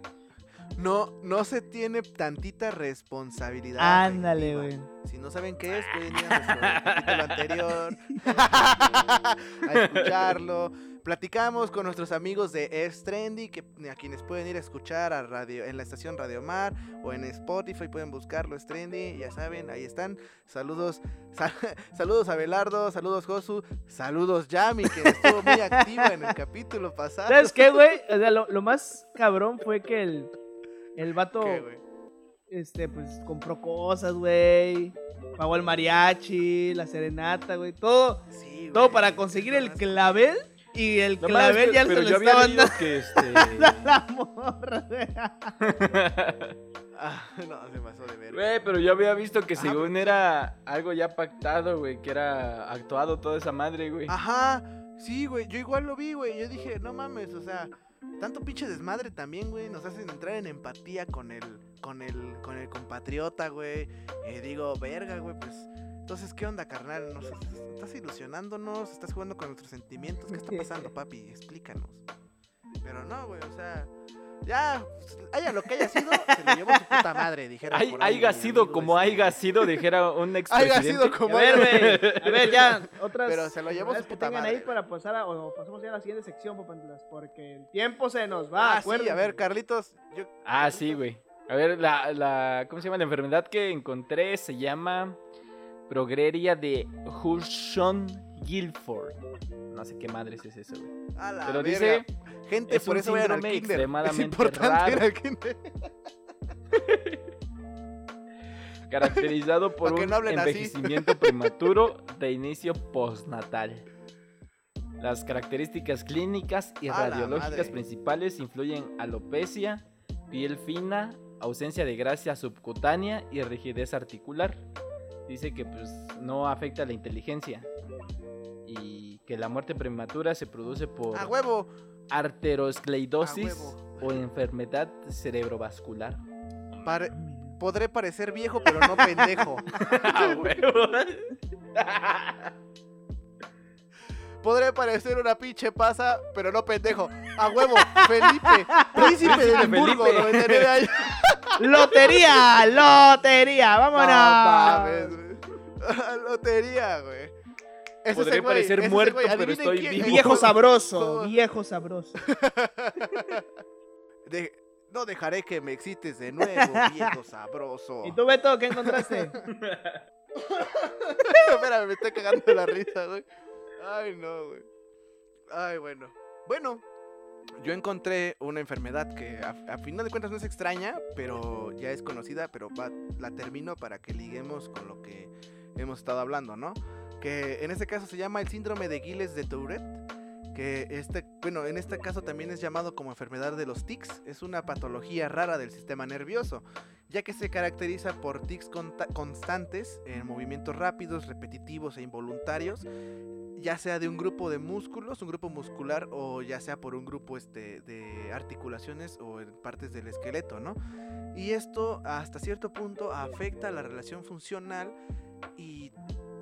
No, no se tiene tantita responsabilidad. Ándale, güey. Si no saben qué es, pueden ir a nuestro [laughs] capítulo anterior [laughs] a escucharlo. Platicamos con nuestros amigos de Air Trendy, que a quienes pueden ir a escuchar a radio, en la estación Radio Mar o en Spotify, pueden buscarlo Air Trendy, ya saben, ahí están. Saludos, [laughs] sa- saludos a Belardo, saludos Josu, saludos Yami, que estuvo muy activa en el [laughs] capítulo pasado. ¿Sabes qué, güey? [laughs] O sea, lo, lo más cabrón fue que el, el vato, este, pues, compró cosas, güey. Pagó el mariachi, la serenata, güey. Todo, Sí, todo para conseguir el clavel. Y el No clavel ya pero se yo lo había estaban leído dando que [laughs] este. la morra, güey. [laughs] Ah, no, se pasó de ver. Güey, pero yo había visto que Ajá, según era algo ya pactado, güey, que era actuado toda esa madre, güey. Ajá, sí, güey, yo igual lo vi, güey. Yo dije, no mames, o sea, tanto pinche desmadre también, güey. Nos hacen entrar en empatía con el, con el, con el compatriota, güey. Y digo, verga, güey, pues. Entonces, ¿qué onda, carnal? ¿Nos estás ilusionándonos? ¿Estás jugando con nuestros sentimientos? ¿Qué está [laughs] pasando, papi? Explícanos. Pero no, güey, o sea, ya, haya lo que haya sido, se lo llevó su puta madre, dijeron. Hay, mi sido como este. haya sido, dijera un [laughs] ex Haiga sido como A ver, haya- güey. A ver, ya, otras. Pero se lo llevó su que puta tengan madre, ahí para pasar a. O pasamos ya a la siguiente sección, Porque el tiempo se nos va. Ah, sí, a ver, Carlitos, yo... Ah, sí, güey. A ver, la, la. ¿Cómo se llama? La enfermedad que encontré se llama. Progreria de Hushon Guilford. No sé qué madres es eso, güey. Pero verga. dice. Gente, es por un eso vayan al kinder. extremadamente es importante ir raro. al kinder. [laughs] caracterizado por un no hablen así. envejecimiento [laughs] prematuro de inicio postnatal. Las características clínicas y A radiológicas principales influyen alopecia, piel fina, ausencia de grasa subcutánea y rigidez articular. Dice que pues no afecta la inteligencia y que la muerte prematura se produce por A huevo. arteriosclerosis A huevo. o enfermedad cerebrovascular. Pare- Podré parecer viejo, pero no pendejo. [laughs] ¡A huevo! [laughs] Podré parecer una pinche pasa, pero no pendejo. A huevo. Felipe. Príncipe de Edimburgo, Felipe. 99 años. [laughs] ¡Lotería! ¡Lotería! No ¡Vámonos! mames. [laughs] Lotería, güey. Ese güey, parecer ese muerto, güey. pero estoy quién- vivo. Viejo sabroso, viejo sabroso. [laughs] De- No dejaré que me excites de nuevo, viejo sabroso. ¿Y tú, Beto, qué encontraste? Espérame, me estoy cagando de la risa, güey. Ay, no, güey. Ay, bueno. Bueno, yo encontré una enfermedad que a, a final de cuentas no es extraña, pero ya es conocida, pero va- la termino para que liguemos con lo que hemos estado hablando, ¿no? Que en este caso se llama el síndrome de Gilles de Tourette, que este, bueno, en este caso también es llamado como enfermedad de los tics, es una patología rara del sistema nervioso, ya que se caracteriza por tics constantes en movimientos rápidos, repetitivos e involuntarios, ya sea de un grupo de músculos, un grupo muscular o ya sea por un grupo este, de articulaciones o en partes del esqueleto, ¿no? Y esto hasta cierto punto afecta la relación funcional y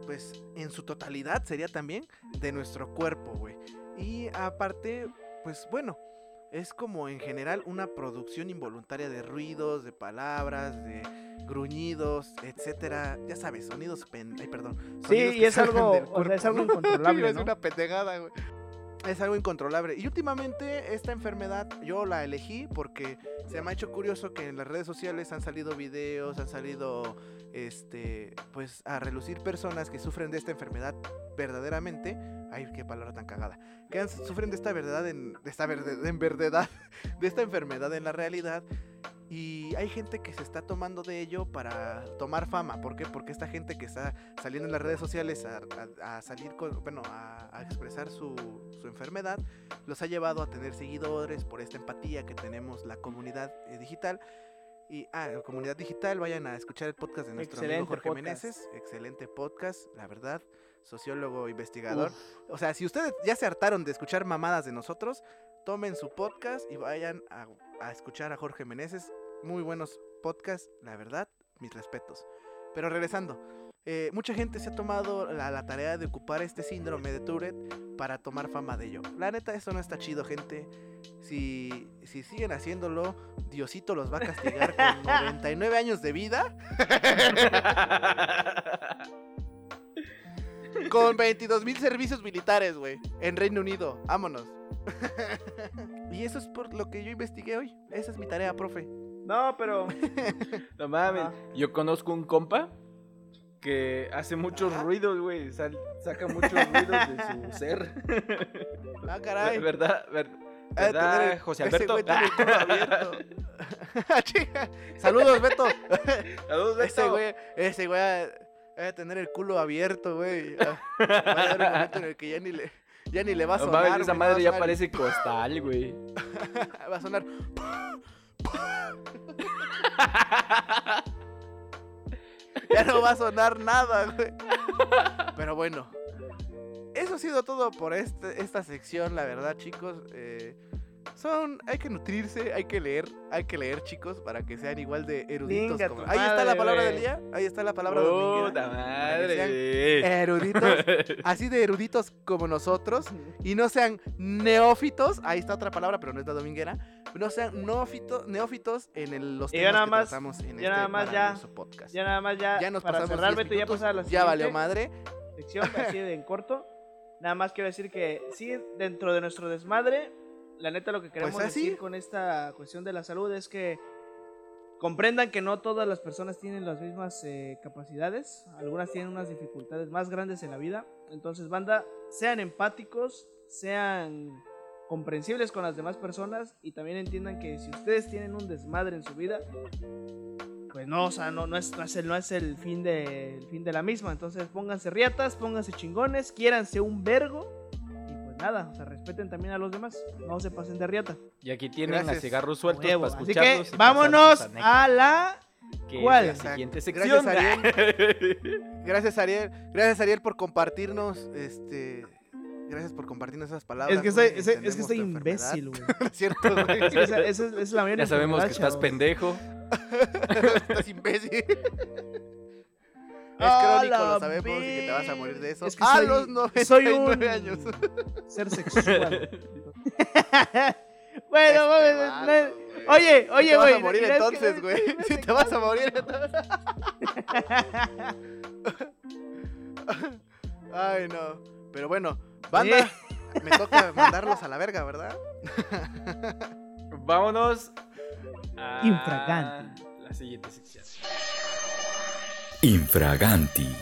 pues en su totalidad sería también de nuestro cuerpo, güey. Y aparte, pues bueno, es como en general una producción involuntaria de ruidos, de palabras, de gruñidos, etcétera. Ya sabes, sonidos pen... Ay, perdón. Sí, y es algo, o sea, es algo incontrolable, [laughs] es ¿no? una pendejada, güey. Es algo incontrolable. Y últimamente esta enfermedad yo la elegí porque se me ha hecho curioso que en las redes sociales han salido videos, han salido este pues a relucir personas que sufren de esta enfermedad verdaderamente. Ay, qué palabra tan cagada. Que sufren de esta verdad en de esta verde- en verdad [laughs] de esta enfermedad en la realidad y hay gente que se está tomando de ello para tomar fama. ¿Por qué? Porque esta gente que está saliendo en las redes sociales a, a- a salir con, bueno, a, a expresar su, su enfermedad, los ha llevado a tener seguidores por esta empatía que tenemos la comunidad eh, digital. Y, ah, la comunidad digital, vayan a escuchar el podcast de nuestro amigo Excelente Jorge podcast. Meneses. Excelente podcast, la verdad. Sociólogo, investigador. Uf. O sea, si ustedes ya se hartaron de escuchar mamadas de nosotros, tomen su podcast y vayan a, a escuchar a Jorge Meneses. Muy buenos podcasts, la verdad, mis respetos. Pero regresando, eh, mucha gente se ha tomado la, la tarea de ocupar este síndrome de Tourette para tomar fama de ello. La neta, eso no está chido, gente. Si, si siguen haciéndolo, Diosito los va a castigar con [laughs] 99 años de vida, con 22 mil servicios militares, güey, en Reino Unido. Vámonos. [laughs] y eso es por lo que yo investigué hoy. Esa es mi tarea, profe. No, pero. [laughs] No mames. Yo conozco un compa que hace muchos ruidos, güey. sal- saca muchos [laughs] ruidos de su ser. Ah, caray. ¿Verdad? De ¿Verdad, tener- José ese Alberto? güey tiene el culo abierto. [laughs] Ah. Saludos, Beto. Saludos, Beto. Ese güey, ese güey ha de tener el culo abierto, güey. Ah, Va a haber un momento en el que ya ni le, ya ni le va a No sonar. mames, esa güey, no va a madre ya sonar- parece costal, güey. Va a sonar. [laughs] ya no va a sonar nada, güey. Pero bueno. Eso ha sido todo por este, esta sección, la verdad, chicos. Eh, son, hay que nutrirse, hay que leer, hay que leer, chicos, para que sean igual de eruditos. Como- Ahí está la palabra del día, ahí está la palabra. Puta para que sean madre. Eruditos, [laughs] así de eruditos como nosotros, y no sean neófitos, ahí está otra palabra, pero no es la dominguera, no sean neófito- neófitos en el- los temas nada que más- tratamos en ya este nada más ya- podcast. Ya nada más, ya. Ya nos para pasamos cerrar, 10 Beto, ya pasar la ya valió madre. sección, así de en corto. Nada más quiero decir que sí, dentro de nuestro desmadre, la neta lo que queremos Pues así. decir con esta cuestión de la salud es que comprendan que no todas las personas tienen las mismas eh, capacidades, algunas tienen unas dificultades más grandes en la vida. Entonces, banda, sean empáticos, sean comprensibles con las demás personas y también entiendan que si ustedes tienen un desmadre en su vida, pues no, o sea, no, no, es, no, es, el, no es el fin, de, el fin de la misma. Entonces pónganse riatas, pónganse chingones, quiéranse un vergo. Y pues nada, o sea, respeten también a los demás. No se pasen de riata. Y aquí tienen a Gracias. cigarros sueltos Huevo. para Así que vámonos a la... que es ¿cuál? la siguiente sección. Gracias, [laughs] Gracias Ariel, gracias Ariel por compartirnos, este, gracias por compartirnos esas palabras. Es que soy, güey, es, es que estoy imbécil, güey. [laughs] Cierto, güey. Es que esa, esa es, esa es la ya sabemos que estás pendejo. [laughs] Estás imbécil. Es crónico, lo sabemos, y que te vas a morir de eso. Es que a soy- los 99 soy un- [laughs] años. Ser sexual. bueno, Este mames, vato, no- güey. Oye, oye, te vas güey. a morir entonces, güey. Si te vas a morir entonces. Ay, no. Pero bueno, banda, me [laughs] toca mandarlos a la verga, ¿verdad? [laughs] Vámonos a Infraganti. la siguiente sección. Infraganti.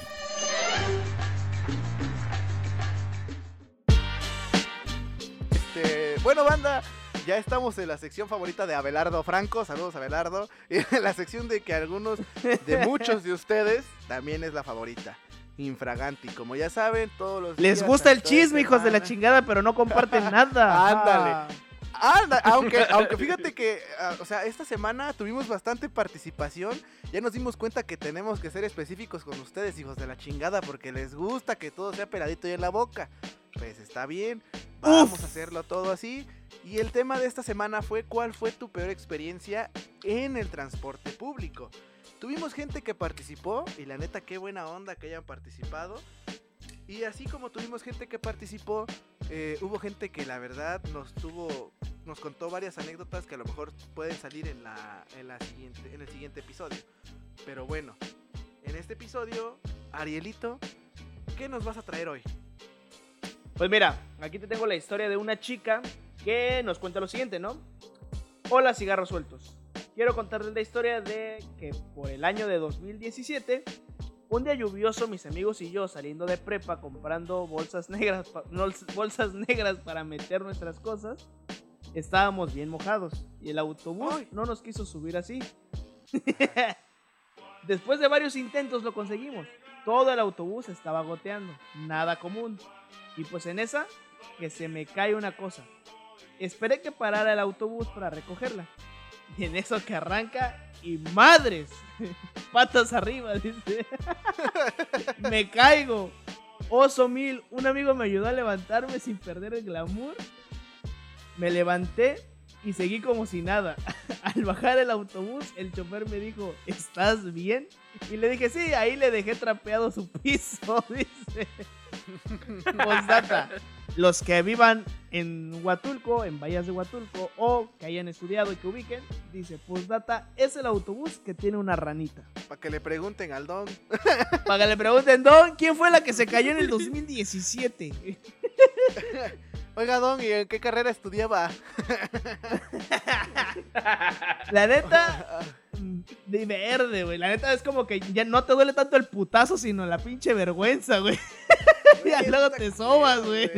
Este, bueno, banda, ya estamos en la sección favorita de Abelardo Franco. Saludos, Abelardo. [laughs] Y en la sección de que algunos, de muchos de ustedes, también es la favorita. Infraganti. Como ya saben, todos los Les días, gusta el chisme, hijos de la chingada, pero no comparten [laughs] nada. Ándale. Ah. Anda, [laughs] aunque, aunque fíjate que, ah, o sea, esta semana tuvimos bastante participación. Ya nos dimos cuenta que tenemos que ser específicos con ustedes, hijos de la chingada, porque les gusta que todo sea peladito y en la boca. Pues está bien, vamos Uf. a hacerlo todo así. Y el tema de esta semana fue cuál fue tu peor experiencia en el transporte público. Tuvimos gente que participó y la neta qué buena onda que hayan participado. Y así como tuvimos gente que participó, eh, hubo gente que la verdad nos tuvo, nos contó varias anécdotas que a lo mejor pueden salir en la, en la siguiente, en el siguiente episodio. Pero bueno, en este episodio, Arielito, ¿qué nos vas a traer hoy? Pues mira, aquí te tengo la historia de una chica que nos cuenta lo siguiente, ¿no? Hola, cigarros sueltos. Quiero contarles la historia de que por el año de 2017, un día lluvioso, mis amigos y yo saliendo de prepa comprando bolsas negras, bolsas negras para meter nuestras cosas, estábamos bien mojados y el autobús Ay. no nos quiso subir así. [laughs] Después de varios intentos lo conseguimos. Todo el autobús estaba goteando, nada común. Y pues en esa, que se me cae una cosa. Esperé que parara el autobús para recogerla. Y en eso que arranca y madres, [laughs] patas arriba, dice. [laughs] me caigo. Oso mil, un amigo me ayudó a levantarme sin perder el glamour. Me levanté y seguí como si nada. [laughs] Al bajar el autobús, el chofer me dijo, ¿estás bien? Y le dije, sí, ahí le dejé trapeado su piso, dice. Postdata. Los que vivan en Huatulco, en Bahías de Huatulco, o que hayan estudiado y que ubiquen, dice, postdata, es el autobús que tiene una ranita. Para que le pregunten al don. [laughs] Para que le pregunten, Don, ¿quién fue la que se cayó en el 2017? [laughs] Oiga, don, ¿y en qué carrera estudiaba? [laughs] La neta, mm, de verde, güey. La neta es como que ya no te duele tanto el putazo, sino la pinche vergüenza, güey. [laughs] Ya luego te sobas, güey.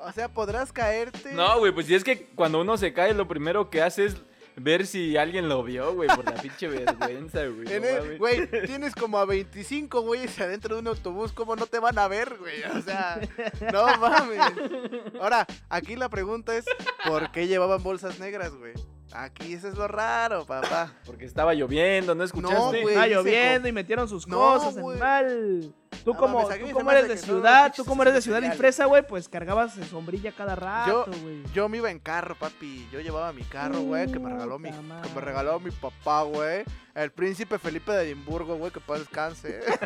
O sea, podrás caerte. No, güey, pues si es que cuando uno se cae, lo primero que hace es ver si alguien lo vio, güey, por la pinche vergüenza, güey. Güey, [laughs] tienes como a 25 güeyes adentro de un autobús, ¿cómo no te van a ver, güey? O sea, [laughs] no mames. Ahora, aquí la pregunta es, ¿por qué llevaban bolsas negras, güey? Aquí eso es lo raro, papá. [laughs] Porque estaba lloviendo, ¿no escuchaste? güey. Está dice lloviendo y metieron sus No, cosas, güey. animal. Tú No como, tú como eres de ciudad, tú como eres de ciudad seriales. impresa, güey, pues cargabas sombrilla cada rato, güey. Yo me iba en carro, papi. Yo llevaba mi carro, güey, que me regaló mi, que me regaló mi papá, güey. El príncipe Felipe de Edimburgo, güey, que paz descanse. [laughs] [laughs]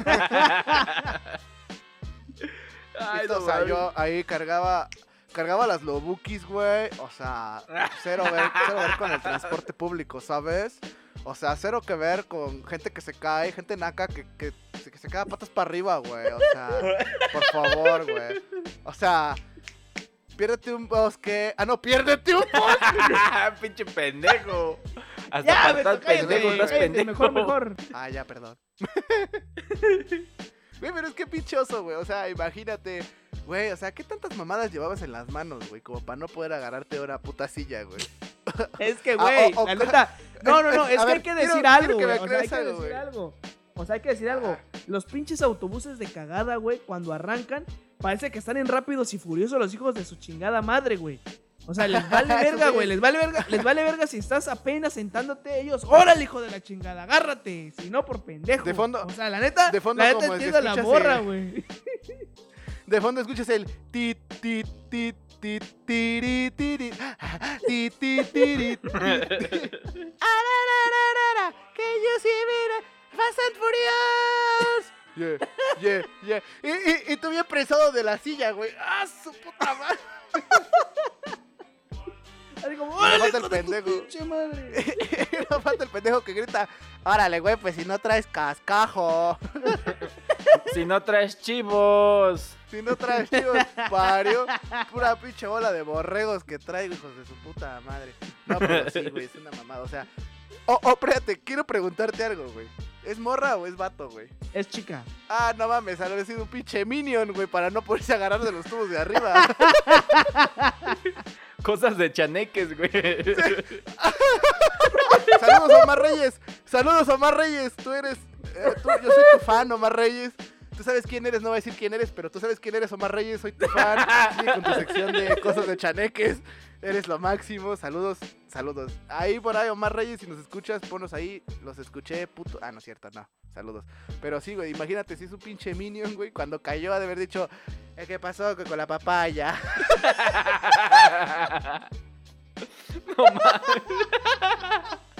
Ay, Y, no o sea, yo ahí cargaba cargaba las lobukis, güey. O sea, cero ver, cero ver con el transporte público, ¿sabes? O sea, cero que ver con gente que se cae, gente naca que, que, se- que se queda patas para arriba, güey. O sea, por favor, güey. O sea, piérdete un bosque. Ah, no, piérdete un bosque. [laughs] pinche pendejo. Hasta Ya, para cállate, pendejo, estás pendejo. mejor, mejor. Ah, ya, perdón. [laughs] Güey, pero es que pinchoso, güey. O sea, imagínate. Güey, o sea, ¿qué tantas mamadas llevabas en las manos, güey? Como para no poder agarrarte una puta silla, güey. [laughs] Es que, Ah, güey, la neta. No, no, no, [laughs] es que ver, hay que quiero- decir quiero algo, que güey. O sea, hay que algo, decir algo. O sea, hay que decir algo. Los pinches autobuses de cagada, güey, cuando arrancan, parece que están en rápidos y furiosos los hijos de su chingada madre, güey. O sea, les vale [laughs] verga, güey. Les vale verga, les vale verga si estás apenas sentándote ellos. ¡Órale, hijo de la chingada! ¡Agárrate! Si no, por pendejo. De fondo- O sea, la neta, de fondo la neta entiendo la morra, güey. De fondo escuchas el ti ti ti ti ti [laughs] ti ti. [laughs] Arararara, que yo sí mira Fast and Furious. Yeah, yeah, yeah. Y, y, y tú bien presado de la silla, güey. ¡Ah, su puta madre! [laughs] Así como, me ¡órale, falta el pendejo". pinche madre! no falta el pendejo que grita, órale, güey, pues si no traes cascajo. [laughs] Si no traes chivos. Si no traes chivos, pario. Pura pinche bola de borregos que traigo, hijos de su puta madre. No, pero sí, [laughs] güey, es una mamada. O sea. Oh, oh, espérate, quiero preguntarte algo, güey. ¿Es morra o es vato, güey? Es chica. Ah, no mames, ha de haber sido un pinche minion, güey, para no poderse agarrar de los tubos de arriba. [laughs] Cosas de chaneques, güey. Saludos, Omar Reyes. Saludos, Omar Reyes. Tú eres. eh, yo soy tu fan, Omar Reyes. Tú sabes quién eres, no voy a decir quién eres, pero tú sabes quién eres, Omar Reyes. Soy tu fan. Sí, con tu sección de cosas de chaneques. Eres lo máximo. Saludos, saludos. Ahí por ahí, Omar Reyes, si nos escuchas, ponos ahí. Los escuché, puto. Ah, no es cierto, no. Saludos. Pero sí, güey, imagínate si es un pinche minion, güey. Cuando cayó, ha de haber dicho, "Eh, ¿qué pasó con con la papaya? [laughs] No mames.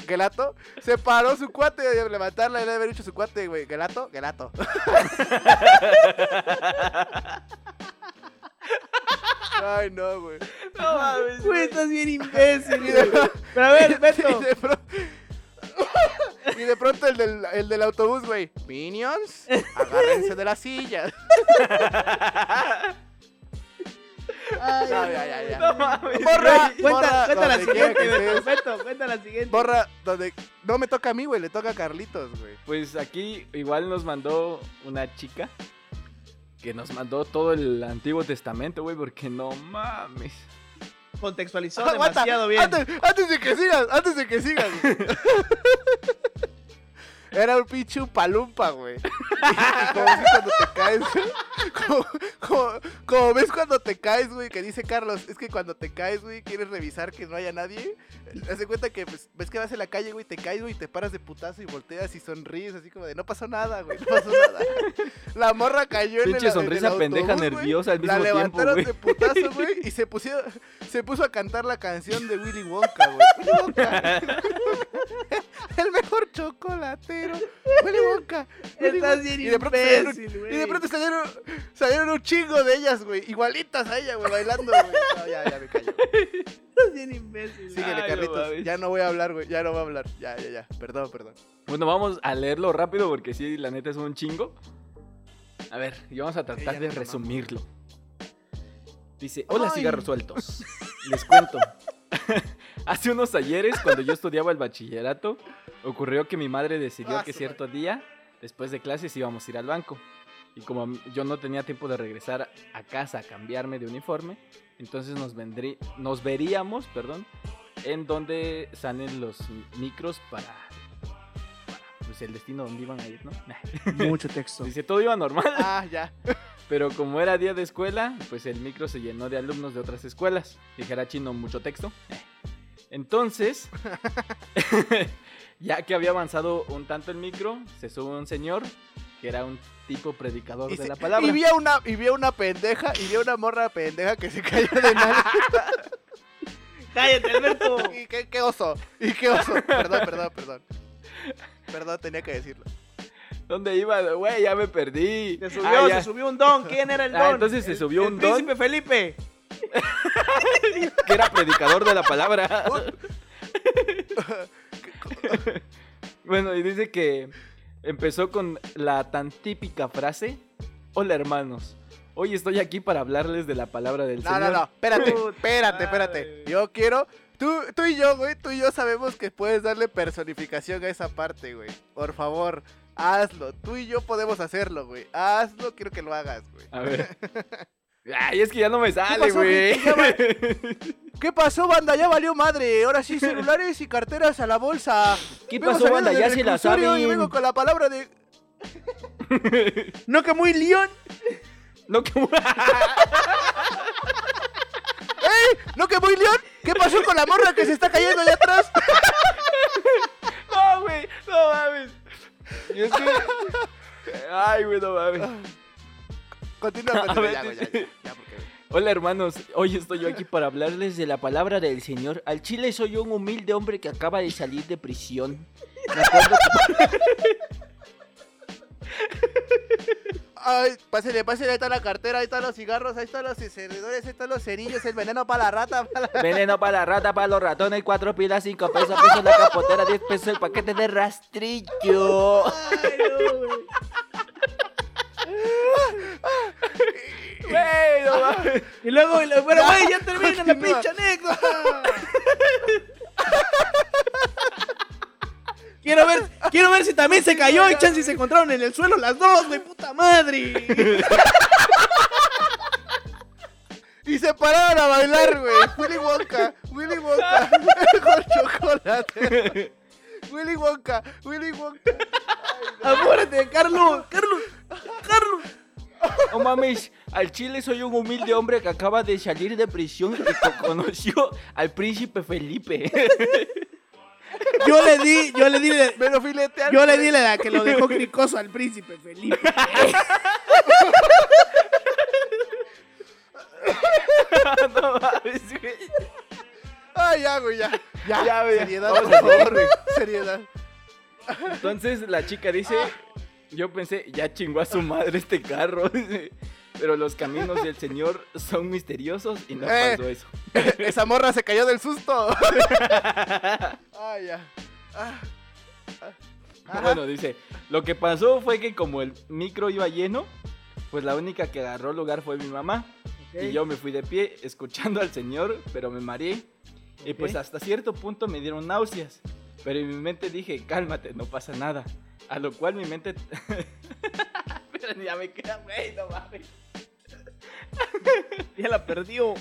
Gelato, se paró su cuate de levantarla y le haber dicho su cuate, güey. Gelato, Gelato. [laughs] Ay, no, güey. No mames. Güey, estás bien imbécil, güey. Pero a ver, [laughs] y Beto. de pro- [laughs] y de pronto el del, el del autobús, güey. Minions, agárrense de la silla. Ay, No, ya, ya, ya. No mames. Borra, Cuenta, borra cuenta la siguiente. Beto, cuenta la siguiente. Borra donde. No me toca a mí, güey. Le toca a Carlitos, güey. Pues aquí igual nos mandó una chica que nos mandó todo el Antiguo Testamento, güey, porque no mames. Contextualizó [laughs] demasiado bien. Antes, antes de que sigas, antes de que sigas. [laughs] Era un pinche palumpa, güey. Y como ves cuando te caes, como, como- como ves cuando te caes, güey, que dice Carlos, es que cuando te caes, güey, quieres revisar que no haya nadie. Haz de cuenta que pues, ves que vas en la calle, güey, te caes, güey, y te paras de putazo y volteas y sonríes, así como de no pasó nada, güey, no pasó nada. La morra cayó en el Pinche en el sonrisa pendeja autobús, nerviosa al La mismo tiempo, levantaron de putazo, güey, y se puso, se puso a cantar la canción de Willy Wonka, güey. Wonka. [laughs] El mejor chocolatero. Willy Wonka. Willy Estás bien y de pronto salieron, imbécil, güey. y de pronto salieron, salieron un chingo de ellas, güey. Igualitas a ella, güey, bailando, güey. No, ya, ya me callo. Estás bien imbécil. güey. Síguele, Ay, no Carlitos. mames. ya no voy a hablar, güey. Ya no voy a hablar. Ya, ya, ya. Perdón, perdón. Bueno, vamos a leerlo rápido porque sí, la neta es un chingo. A ver, y vamos a tratar de resumirlo. Dice, hola Ay. cigarros sueltos. Les cuento. [laughs] [laughs] Hace unos ayeres, cuando yo estudiaba el bachillerato, ocurrió que mi madre decidió Ah, que cierto día, después de clases, íbamos a ir al banco. Y como yo no tenía tiempo de regresar a casa a cambiarme de uniforme, entonces nos, vendrí, nos veríamos, perdón, en donde salen los micros para, para, pues, el destino donde iban a ir, ¿no? [laughs] Mucho texto. Dice, todo iba normal. [laughs] Ah, ya. Pero como era día de escuela, pues el micro se llenó de alumnos de otras escuelas. Dijera chino, mucho texto. Entonces, [laughs] [laughs] ya que había avanzado un tanto el micro, se sube un señor que era un tipo predicador Y, de se- la palabra. y vi a una, y vi a una pendeja, y vi a una morra pendeja que se cayó de nada. [laughs] Cállate, Alberto. Y qué, qué oso, y qué oso. Perdón, perdón, perdón. Perdón, tenía que decirlo. ¿Dónde iba? Güey, ya me perdí. Se subió, Ah, ya. se subió un don. ¿Quién era el Ah, don? entonces se subió el un don. príncipe Felipe. [laughs] Que era predicador de la palabra. bueno, y dice que empezó con la tan típica frase: Hola hermanos, hoy estoy aquí para hablarles de la palabra del No, Señor. no, no, espérate, Puta [laughs] espérate, madre. espérate. Yo quiero. Tú, tú y yo, güey, tú y yo sabemos que puedes darle personificación a esa parte, güey. Por favor, hazlo. Tú y yo podemos hacerlo, güey. Hazlo, quiero que lo hagas, güey. A ver. [laughs] Ay, es que ya no me sale, güey. [laughs] ¿Qué pasó, banda? Ya valió madre. Ahora sí, celulares y carteras a la bolsa. ¿Qué Vengo pasó, banda? Ya se la Y saben. vengo con la palabra de. No que muy león. No, que... [laughs] ¿No que muy león? ¿Qué pasó con la morra que se está cayendo allá atrás? no, güey, no mames. Y es que... Ay, güey, no mames. [laughs] Continúa, ver, ya, ya, ya, porque- Hola hermanos, hoy estoy yo aquí para hablarles de la palabra del Señor. Al chile soy yo un humilde hombre que acaba de salir de prisión. Me acuerdo que- Ay, pásele, pásele, ahí está la cartera, ahí están los cigarros, ahí están los encendedores, ahí están los cerillos, el veneno para la rata, para la... Veneno para la rata, para los ratones, cuatro pilas, cinco pesos, pesos la capotera, diez pesos el paquete de rastrillo. Ay, no, güey. No mames. Y luego, y luego- bueno, güey, ya termina la pinche anécdota. Quiero ver, quiero ver si también se cayó y chance y se encontraron en el suelo las dos, güey, puta madre. Y se pararon a bailar, güey. Willy Wonka, Willy Wonka, con chocolate. Willy Wonka, Willy Wonka. Apúrate, Carlos, Carlos, Carlos. No mames, al chile soy un humilde hombre que acaba de salir de prisión y que conoció al príncipe Felipe. Yo le di, yo le di, Me lo filetearon. yo le di la que lo dejó cricoso al príncipe Felipe. [laughs] no mames, güey. Ay, ya, güey, ya. Ya, Ya, güey. Seriedad, por favor, güey. Seriedad. Entonces la chica dice, yo pensé, ya chingó a su madre este carro. [laughs] Pero los caminos del Señor son misteriosos y no Eh. pasó eso. Esa morra se cayó del susto. Ay, [laughs] ya. Ah. Ah. Bueno, dice, lo que pasó fue que como el micro iba lleno, pues la única que agarró lugar fue mi mamá. Y yo me fui de pie escuchando al señor, pero me mareé. Y pues hasta cierto punto me dieron náuseas. Pero en mi mente dije, cálmate, no pasa nada. A lo cual mi mente... [laughs] pero ya me queda, güey, no mames. Ya la perdió.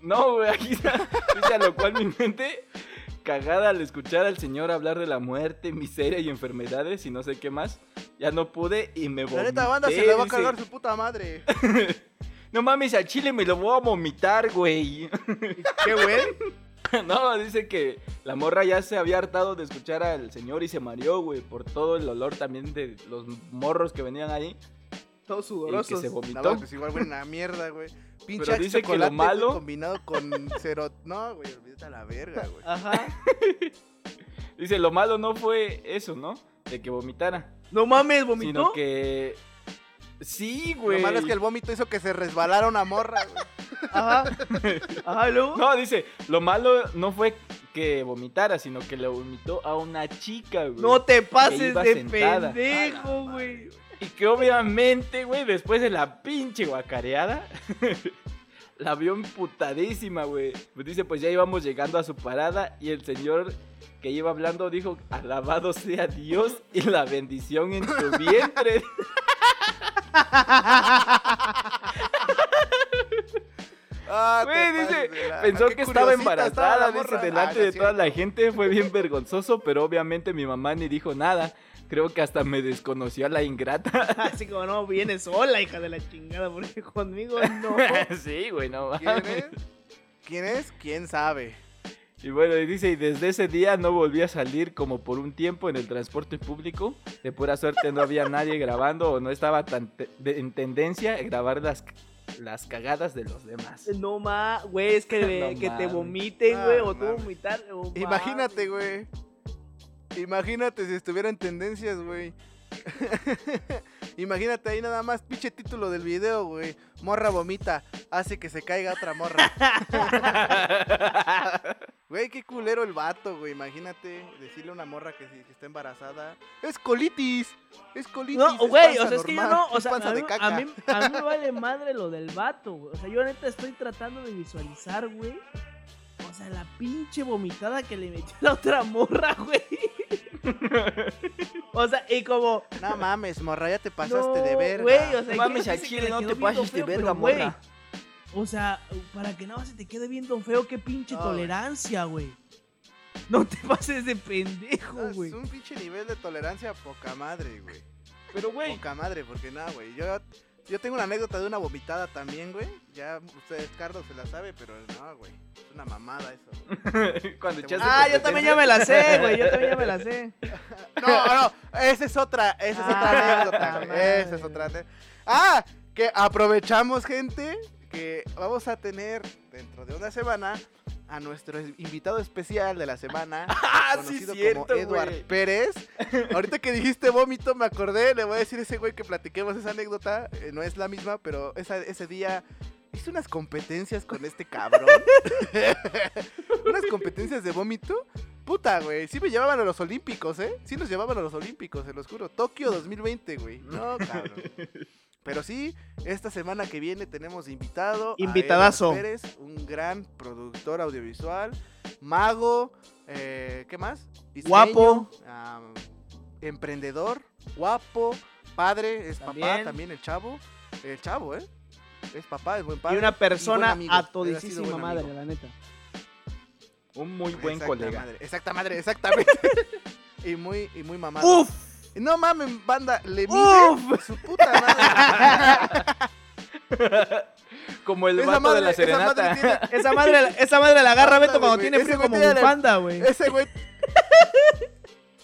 No, güey, aquí está. A lo cual mi mente, cagada al escuchar al señor hablar de la muerte, miseria y enfermedades y no sé qué más, ya no pude y me La vomité. neta banda se la va a cargar su puta madre. [laughs] No mames, al chile me lo voy a vomitar, güey. Qué güey. [laughs] No, dice que la morra ya se había hartado de escuchar al señor y se mareó, güey, por todo el olor también de los morros que venían ahí Todos y que sudorosos. se No, vomitó. pues igual, güey, una mierda, güey. [laughs] Pinche Pero dice que lo güey, malo- combinado con [laughs] cero. No, güey, olvídate a la verga, güey. Ajá. Dice, lo malo no fue eso, ¿no? De que vomitara, No mames, vomitó. sino que... Sí, Lo güey. malo es que el vómito hizo que se resbalara una morra, güey. Ajá. [laughs] Ajá, ¿y luego. No, dice, lo malo no fue que vomitara, sino que le vomitó a una chica, güey. No te pases de sentada. pendejo, güey. Y que obviamente, güey, después de la pinche guacareada, [laughs] la vio emputadísima, güey. Pues dice, pues ya íbamos llegando a su parada y el señor que iba hablando dijo, alabado sea Dios y la bendición en tu vientre. [laughs] Ah, dice, pensó que estaba embarazada, dice, morra. delante Ah, de toda la gente. Fue bien vergonzoso, pero obviamente mi mamá ni dijo nada. Creo que hasta me desconoció a la ingrata. [laughs] Así como no, viene sola, hija de la chingada, porque conmigo no. [laughs] sí, güey, no ¿Quién es? ¿Quién es? ¿Quién sabe? Y bueno, y dice, y desde ese día no volví a salir como por un tiempo en el transporte público. De pura suerte no había nadie grabando o no estaba tan te- de- en tendencia a grabar las, las cagadas de los demás. No ma, güey, es que, [laughs] No que te vomiten, güey, o tú vomitar. Imagínate, güey. Imagínate si estuviera en tendencias, güey. [laughs] Imagínate ahí nada más, pinche título del video, güey. Morra vomita, hace que se caiga otra morra. [laughs] Güey, qué culero el vato, güey. Imagínate decirle a una morra que, si- que está embarazada. Es colitis, es colitis. No, güey, o sea, es que yo no, o sea, a mí, a, mí, a mí me vale madre lo del vato, güey. O sea, yo neta estoy tratando de visualizar, güey. O sea, la pinche vomitada que le metió la otra morra, güey. [laughs] O sea, y como. No mames, morra, ya te pasaste de verga. Güey, o sea, No mames, ¿quién al dice que chile le no te pases de verga, morra. O sea, para que no se te quede viendo feo, qué pinche tolerancia, güey. No te pases de pendejo, No, güey. es un pinche nivel de tolerancia poca madre, güey. Pero, güey, Poca madre, porque nada, güey. Yo, yo tengo una anécdota de una vomitada también, güey. Ya ustedes, Carlos, se la sabe, pero no, güey. Es una mamada eso. güey. [laughs] cuando Te echaste Ah, yo también ya me la sé, güey. Yo también ya me la sé. [laughs] No, no, esa es otra, esa es otra Ah, anécdota, güey. Esa es otra anécdota. Ah, que aprovechamos, gente, que vamos a tener dentro de una semana a nuestro invitado especial de la semana, [laughs] Ah, sí, conocido cierto, como Eduard. Pérez. Ahorita que dijiste vómito, me acordé, le voy a decir a ese güey que platiquemos esa anécdota, eh, no es la misma, pero esa- ese día hice unas competencias con este cabrón. [laughs] unas competencias de vómito. Puta, güey, sí me llevaban a los Olímpicos, ¿eh? Sí nos llevaban a los Olímpicos, se los juro. Tokio 2020, güey. No, cabrón. Pero sí, esta semana que viene tenemos invitado. Invitadazo. Pérez, un gran productor audiovisual, mago, eh, ¿qué más? Guapo. emprendedor, guapo, padre, es papá También. el chavo. El chavo, ¿eh? es papá, es buen padre. Y una persona a todísima madre, amigo. la neta. Un muy buen Exacta colega. Madre, exacta madre, exactamente. [laughs] y muy, y muy mamado. ¡Uf! No mames, banda, le mide su puta madre. Como el Esa vato madre- de la esa madre serenata. tiene- Esa madre, esa madre la agarra Beto cuando tiene frío como bufanda, güey. Ese güey.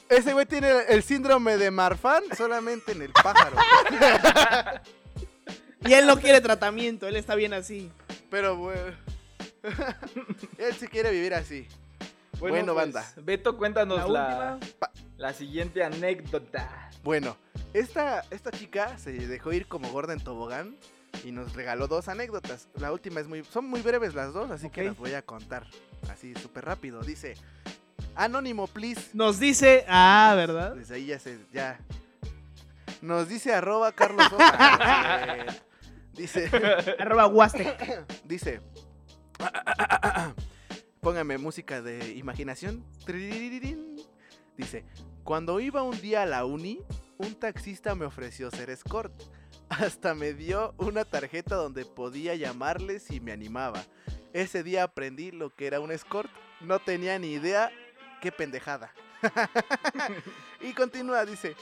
Ese güey tiene el síndrome de Marfan solamente en el pájaro. Y él no quiere tratamiento, él está bien así. Pero, güey. [laughs] Él sí quiere vivir así. Bueno, pues, banda. Beto, cuéntanos La la, la, siguiente anécdota. Bueno, esta, esta chica se dejó ir como gorda en tobogán y nos regaló dos anécdotas. La última es muy. Son muy breves las dos, así que las voy a contar. Así, súper rápido. Dice: Anónimo, please. Nos dice, ah, ¿verdad? Desde ahí ya se. Ya. Nos dice arroba Carlos [laughs] Dice. Arroba Huastec. Dice. Póngame música de imaginación. Dice, cuando iba un día a la uni, un taxista me ofreció ser escort. Hasta me dio una tarjeta donde podía llamarle si me animaba. Ese día aprendí lo que era un escort. No tenía ni idea. Qué pendejada. [laughs] y continúa, dice,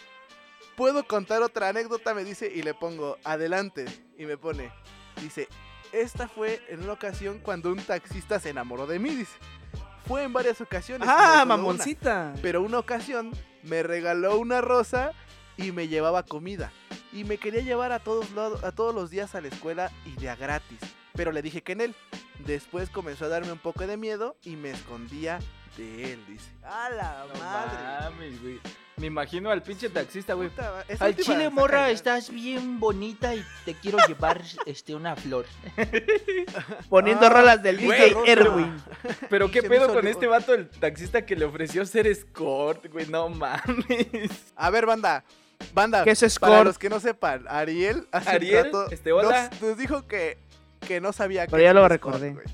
¿puedo contar otra anécdota? Me dice y le pongo, adelante. Y me pone, dice, esta fue en una ocasión cuando un taxista se enamoró de mí, dice. Fue en varias ocasiones. Ah, una. mamoncita. Pero una ocasión me regaló una rosa y me llevaba comida. Y me quería llevar a todos, lados, a todos los días a la escuela y de a gratis. Pero le dije que en él. Después comenzó a darme un poco de miedo y me escondía de él, dice. ¡A la No madre! mames, güey. Me imagino al pinche taxista, güey. Al chile morra, cañón. estás bien bonita y te quiero llevar [laughs] este una flor. [laughs] Poniendo Ah, rolas del DJ. Erwin. [laughs] Pero qué se pedo con este vato, el taxista que le ofreció ser escort, güey. No mames. A ver, banda. Banda, ¿Qué es para escort? los que no sepan, Ariel hace un Ariel, rato este, hola. Nos, nos dijo que, que no sabía Pero qué ya lo escort, recordé. güey.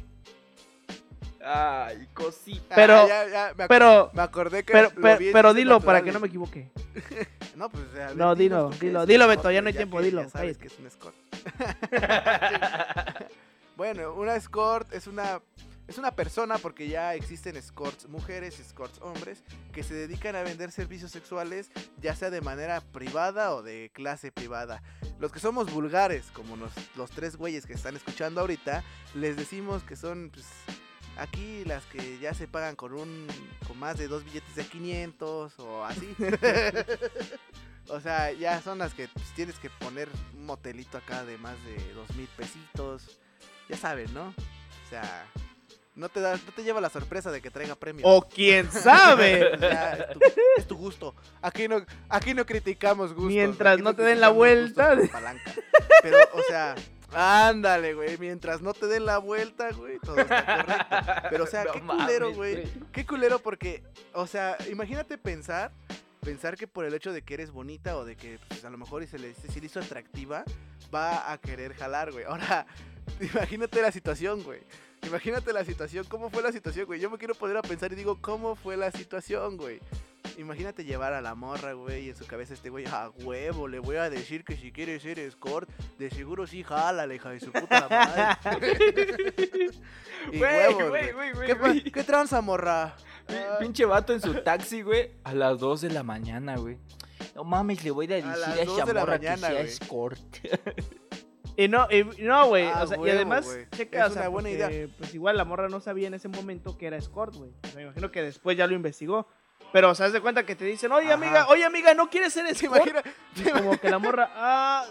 Ay, cosita. Pero- Ah, ya, ya, me, ac- Pero, me acordé que pero, lo pero, pero dilo para que no me equivoque. [laughs] No, pues, No, dilo, dilo, dilo, Beto, ya no hay güey, tiempo, que dilo, Ya sabes que es un escort. [laughs] bueno, una escort es una es una persona porque ya existen escorts mujeres, escorts hombres que se dedican a vender servicios sexuales ya sea de manera privada o de clase privada. Los que somos vulgares, como nos- los tres güeyes que están escuchando ahorita, les decimos que son pues, aquí las que ya se pagan con un con más de dos billetes de 500 o así. [laughs] O sea, ya son las que pues, tienes que poner un motelito acá de más de dos mil pesitos. Ya saben, ¿no? O sea, no te da, no te lleva la sorpresa de que traiga premio. O quién sabe. [laughs] Ya, es, tu, es tu gusto. Aquí no, aquí no criticamos gustos. Mientras no te den la vuelta. palanca. Pero, o sea, ándale, güey. Mientras no te den la vuelta, güey, todo está correcto. Pero, o sea, [laughs] No qué culero, güey. Qué culero porque, o sea, imagínate pensar, pensar que por el hecho de que eres bonita o de que pues, a lo mejor y se le, se le hizo atractiva, va a querer jalar, güey. Ahora, [laughs] imagínate la situación, güey. Imagínate la situación, ¿cómo fue la situación, güey? Yo me quiero poner a pensar y digo, ¿cómo fue la situación, güey? Imagínate llevar a la morra, güey, y en su cabeza este güey, a huevo, le voy a decir que si quiere ser escort, de seguro sí jala, hija de su puta madre. [laughs] y Güey, huevos, güey, güey. güey, ¿Qué, güey. ¿Qué tranza, morra? Ah, Pinche vato en su taxi, güey, a las 2 de la mañana, güey. No mames, le voy a A decir a, dos esa morra mañana, que sea güey. escort. [laughs] Y no, y no, güey. Ah, o sea, y además, güey. checa, Es o sea, una buena idea. Pues igual la morra no sabía en ese momento que era escort, güey. O sea, me imagino que después ya lo investigó. Pero, o sea, haz de cuenta que te dicen, oye, Ajá. amiga, oye, amiga, ¿no quieres ser [laughs] ¿Te escort? Y como que la morra, ah,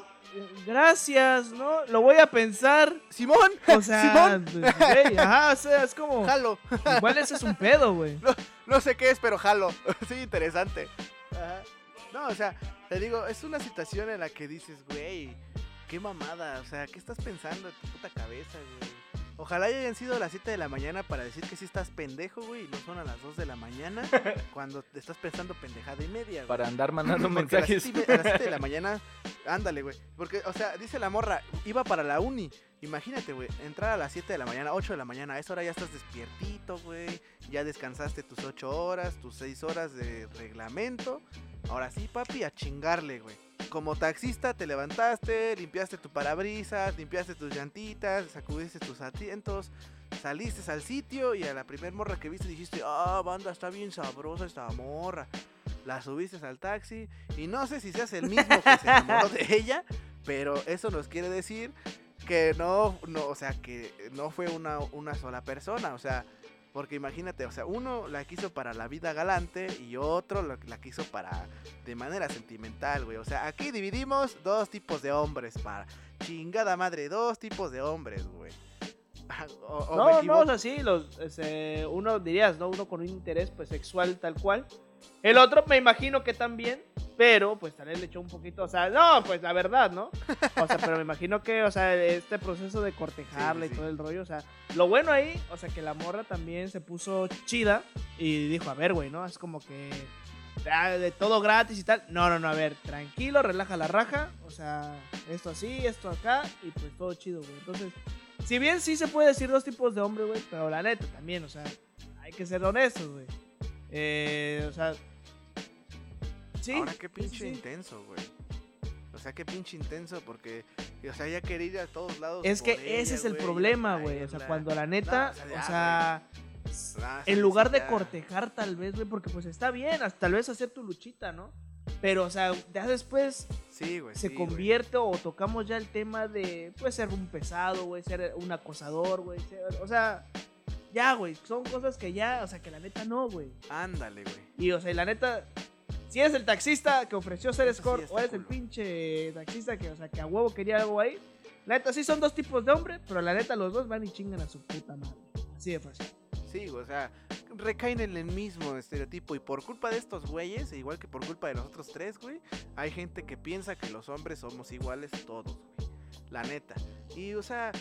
gracias, ¿no? Lo voy a pensar. Simón, O sea, Simón, pues, güey, [laughs] ajá, o sea, es como. jalo. Igual ese es un pedo, güey. No sé qué es, pero jalo. [laughs] sí, interesante. Ajá. No, o sea, te digo, es una situación en la que dices, güey, qué mamada. O sea, ¿qué estás pensando en tu puta cabeza, güey? Ojalá ya hayan sido las 7 de la mañana para decir que sí estás pendejo, güey, y no son a las 2 de la mañana [laughs] cuando te estás pensando pendejada y media, güey. Para andar mandando Porque a las mensajes. A las 7 de la mañana, ándale, güey. Porque, o sea, dice la morra, iba para la uni. Imagínate, güey, entrar a las 7 de la mañana, 8 de la mañana. A esa hora ya estás despiertito, güey. Ya descansaste tus 8 horas, tus 6 horas de reglamento. Ahora sí, papi, a chingarle, güey. como taxista te levantaste, limpiaste tu parabrisas, limpiaste tus llantitas, sacudiste tus asientos, saliste al sitio y a la primer morra que viste dijiste, ah, banda, está bien sabrosa esta morra. La subiste al taxi y no sé si seas el mismo que se enamoró de [laughs] ella, pero eso nos quiere decir que no, no o sea, que no fue una, una sola persona, o sea, porque imagínate, o sea, uno la quiso para la vida galante y otro la, la quiso para de manera sentimental, güey. O sea, aquí dividimos dos tipos de hombres para chingada madre, dos tipos de hombres, güey. O- o me No, no, o sea, sí, los, este, uno dirías, ¿no? Uno con un interés pues sexual tal cual. El otro me imagino que también, pero pues tal vez le echó un poquito, o sea, no, pues la verdad, ¿no? O sea, pero me imagino que, o sea, este proceso de cortejarla Sí, sí, y todo el rollo, o sea, lo bueno ahí, o sea, que la morra también se puso chida y dijo, a ver, güey, ¿no? Es como que de todo gratis y tal. No, no, no, a ver, tranquilo, relaja la raja, o sea, esto así, esto acá y pues todo chido, güey. Entonces, si bien sí se puede decir dos tipos de hombre, güey, pero la neta también, o sea, hay que ser honestos, güey. Eh, o sea, sí. Ahora qué pinche sí. intenso, güey. O sea, qué pinche intenso porque, o sea, ya quería ir a todos lados. Es que ese ella, es el problema, güey. O sea, cuando la neta, No, o sea, o ya, sea, Ah, en lugar de cortejar tal vez, güey, porque pues está bien, hasta tal vez hacer tu luchita, ¿no? Pero, o sea, ya después Sí, güey. se sí, güey. convierte o tocamos ya el tema de, pues, ser un pesado, güey, ser un acosador, güey. ser- O sea, ya, güey, son cosas que ya, o sea, que la neta no, güey. Ándale, güey. Y, o sea, y la neta, si eres el taxista que ofreció ser sí escort está o eres el pinche taxista que, o sea, que a huevo quería algo ahí, la neta, sí son dos tipos de hombre, pero la neta, los dos van y chingan a su puta madre. Así de fácil. Sí, o sea, recaen en el mismo estereotipo. Y por culpa de estos güeyes, e igual que por culpa de los otros tres, güey, hay gente que piensa que los hombres somos iguales todos, güey. La neta. Y, o sea,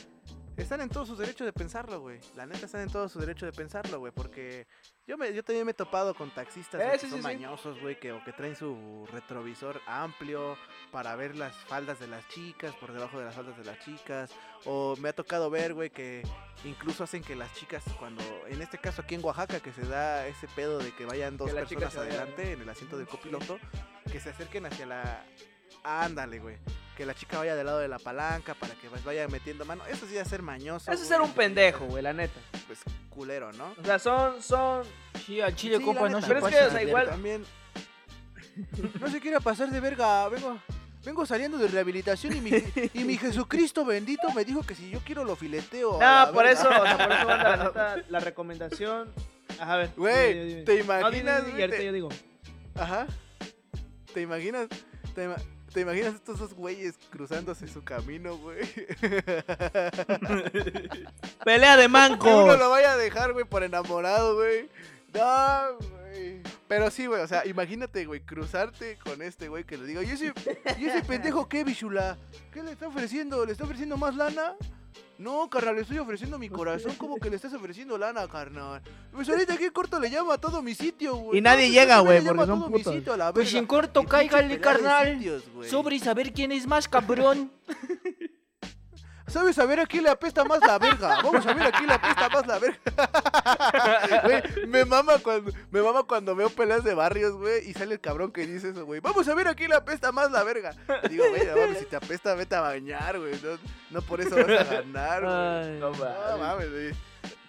están en todo su derecho de pensarlo, güey. La neta están en todo su derecho de pensarlo, güey. Porque yo, me, yo también me he topado con taxistas Eh, sí, que son sí, mañosos, güey, que, o que traen su retrovisor amplio para ver las faldas de las chicas, por debajo de las faldas de las chicas. O me ha tocado ver, güey, que incluso hacen que las chicas, cuando, en este caso aquí en Oaxaca, que se da ese pedo de que vayan dos Que personas adelante en el asiento del copiloto, que se acerquen hacia la... Ándale, güey. Que la chica vaya del lado de la palanca para que pues, vaya metiendo mano. Eso sí es ser mañoso. Eso es ser un pendejo, güey, la neta. Pues culero, ¿no? O sea, son, son, Sí, al chile, Sí, compa, no se Pero es que, o sea, igual- También... No se quiera pasar de verga, vengo... Vengo saliendo de rehabilitación y mi, y mi Jesucristo bendito me dijo que si yo quiero lo fileteo. No, por verga. eso, o sea, por eso, la [laughs] neta, la recomendación. Ajá, a ver. Güey. ¿te imaginas, y ahorita te- yo digo. Ajá. ¿Te imaginas? ¿Te, ima- te imaginas estos dos güeyes cruzándose su camino, güey? [laughs] Pelea de Que uno lo vaya a dejar, güey, por enamorado, güey. No, güey. Pero sí, güey, o sea, imagínate, güey, cruzarte con este güey que le diga, ¿y ese, ¿y ese pendejo qué, bichula? ¿Qué le está ofreciendo? ¿Le está ofreciendo más lana? No, carnal, le estoy ofreciendo mi corazón. ¿Cómo que le estás ofreciendo lana, carnal? Pues ahorita aquí en corto le llama a todo mi sitio, güey. Y nadie No, llega, güey, porque son todo mi putos. sitio a la Pues verga. en corto, cáigale, carnal. sitios. Sobre y saber quién es más cabrón. [laughs] ¿Sabes a ver a quién le apesta más la verga? Vamos a ver a quién le apesta más la verga. Güey, me mama cuando me mama cuando veo peleas de barrios, güey, y sale el cabrón que dice eso, güey. Vamos a ver a quién le apesta más la verga. Y digo, güey, no mames, si te apesta, vete a bañar, güey. No, no por eso vas a ganar, güey. No No mames. mames, güey.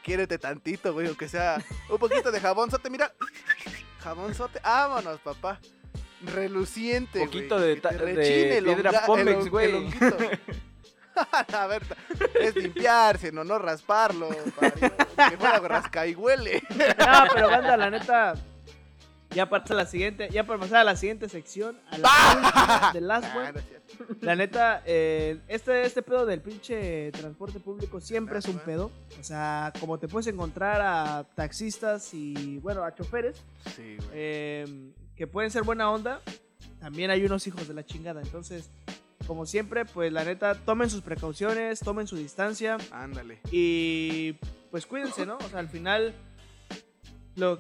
Quiérete tantito, güey, aunque sea un poquito de jabonzote, mira. Jabonzote, vámonos, papá. Reluciente, güey. Poquito de que te de el piedra Pómex, güey. [laughs] [laughs] A ver, es limpiarse, no, no rasparlo. que fuera rasca y huele. [laughs] No, pero banda, la neta. Ya para la siguiente, ya para pasar a la siguiente sección, a la last Ah, no es cierto. La neta, eh, este, este pedo del pinche transporte público siempre es un pedo. O sea, como te puedes encontrar a taxistas y, bueno, a choferes Sí, eh, que pueden ser buena onda, también hay unos hijos de la chingada. Entonces, como siempre, pues la neta, tomen sus precauciones, tomen su distancia Ándale. y pues cuídense, ¿no? O sea, al final, lo...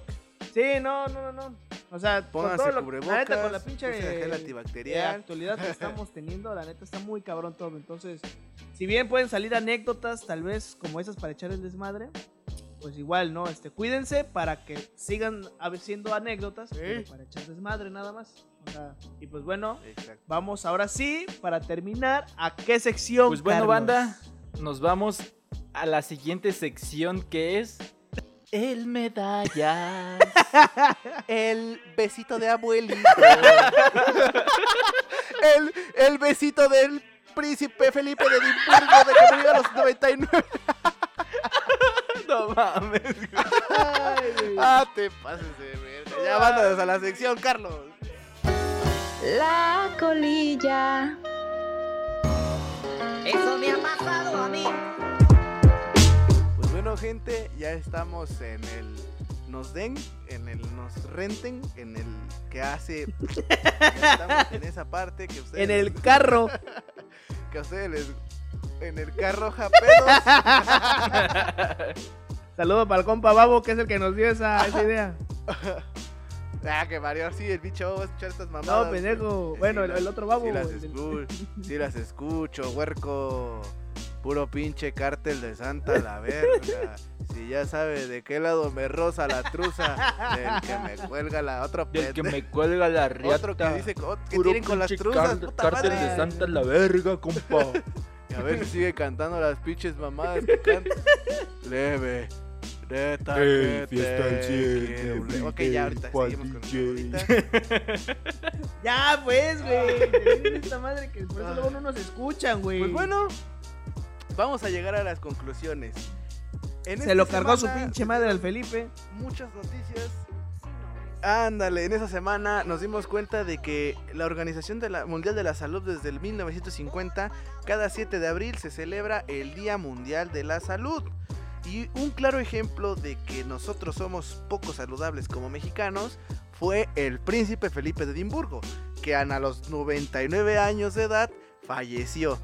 Sí, no, no, no, no. O sea, con Pónganse todo lo, cubrebocas. la neta, con la pinche gel eh, antibacterial. actualidad que [laughs] estamos teniendo, la neta está muy cabrón todo. Entonces, si bien pueden salir anécdotas, tal vez como esas para echar el desmadre, pues igual, ¿no? Este, cuídense para que sigan haciendo anécdotas, pero Sí. para echar desmadre nada más. O sea, y pues bueno, Exacto. vamos ahora sí, para terminar, ¿a qué sección? Pues bueno, Carlos? banda, nos vamos a la siguiente sección que es el medallas. [laughs] El besito de abuelito. [laughs] el, el besito del príncipe Felipe de Edimburgo de que murió a los 99. [laughs] no mames. Ay. Ah, te pases de verga. Ya mándanos a la sección, Carlos. La colilla. Eso me ha pasado a mí. Pues bueno, gente, ya estamos en el nos den, en el nos renten, en el que hace. Ya estamos en esa parte que ustedes. En el carro. [laughs] Que a ustedes les. En el carro japedos. [laughs] Saludo para el compa Babo, que es el que nos dio esa, esa idea. [laughs] ah, que Mario, sí, el bicho va a escuchar estas mamadas. No, pendejo. Sí, Bueno, el, las- el otro Babo. Sí las, escucho, [laughs] sí las escucho, huerco. Puro pinche cártel de Santa la verga. Si ya sabe de qué lado me roza la truza, del que me cuelga la otra Del que me cuelga la riata. Otro que dice que, que Puro tienen con las pinche truzas, puta Cártel madre. de Santa la verga, compa. [laughs] Y a ver si sigue cantando las pinches mamadas que canta. [laughs] Leve. Fiesta al te cien, quiero. every Ok, ya ahorita seguimos DJ. [laughs] Ya, pues, güey. Esta madre que por eso luego no nos escuchan, güey. Pues bueno, vamos a llegar a las conclusiones. En Se lo cargó su pinche madre al Felipe. Muchas noticias. Ándale, en esa semana nos dimos cuenta de que la Organización de la- Mundial de la Salud desde el 1950, cada 7 de abril se celebra el Día Mundial de la Salud. Y un claro ejemplo de que nosotros somos poco saludables como mexicanos fue el príncipe Felipe de Edimburgo, que a los 99 años de edad falleció.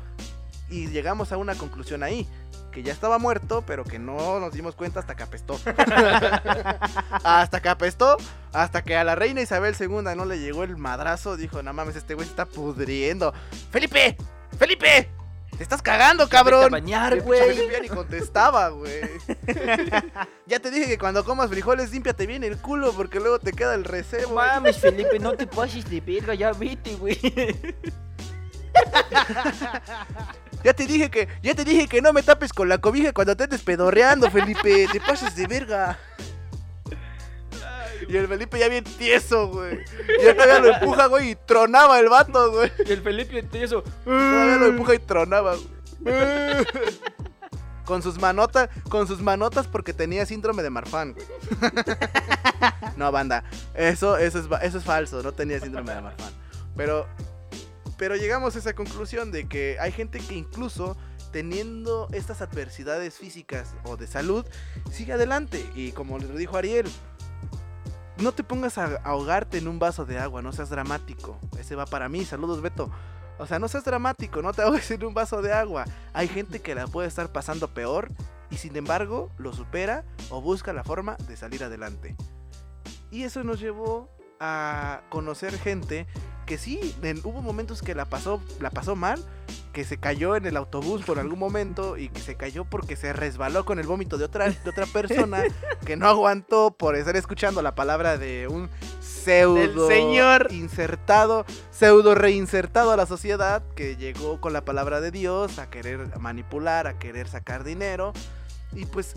Y llegamos a una conclusión ahí, que ya estaba muerto, pero que no nos dimos cuenta hasta que apestó. [laughs] hasta que apestó, hasta que a la reina Isabel II no le llegó el madrazo, dijo, no mames, este güey se está pudriendo. ¡Felipe! ¡Felipe! ¡Te estás cagando, Vete a cabrón! bañar, güey. Ya ni contestaba, güey. [laughs] ya te dije que cuando comas frijoles, límpiate bien el culo, porque luego te queda el recebo. Mames, Felipe, no te pases de verga, ya vete, güey. [laughs] Ya te dije que, ya te dije que no me tapes con la cobija cuando te estés pedorreando, Felipe. Te pases de verga. Y el Felipe ya bien tieso, güey. Y él todavía lo empuja, güey, y tronaba el vato, güey. Y el Felipe tieso. Todavía lo empuja y tronaba, güey. [laughs] Con sus manotas, con sus manotas porque tenía síndrome de Marfan, güey. [laughs] No, banda. Eso, eso es, va- eso es falso, no tenía síndrome de Marfan. Pero, pero llegamos a esa conclusión de que hay gente que incluso teniendo estas adversidades físicas o de salud, sigue adelante. Y como le dijo Ariel, no te pongas a ahogarte en un vaso de agua, no seas dramático. Ese va para mí, saludos Beto. O sea, no seas dramático, no te ahogues en un vaso de agua. Hay gente que la puede estar pasando peor y sin embargo lo supera o busca la forma de salir adelante. Y eso nos llevó a conocer gente que sí, en- hubo momentos que la pasó, la pasó mal, que se cayó en el autobús por algún momento y que se cayó porque se resbaló con el vómito de otra, de otra persona [laughs] que no aguantó por estar escuchando la palabra de un pseudo señor. insertado, pseudo reinsertado a la sociedad que llegó con la palabra de Dios a querer manipular, a querer sacar dinero y pues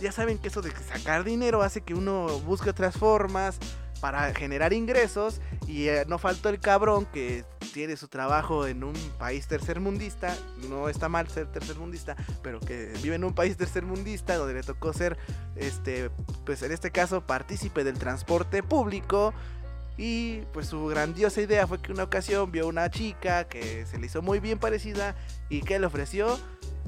ya saben que eso de sacar dinero hace que uno busque otras formas para generar ingresos y eh, no faltó el cabrón que tiene su trabajo en un país tercermundista, no está mal ser tercermundista, pero que vive en un país tercermundista donde le tocó ser, este, pues en este caso, partícipe del transporte público. Y pues su grandiosa idea fue que una ocasión vio una chica que se le hizo muy bien parecida y que le ofreció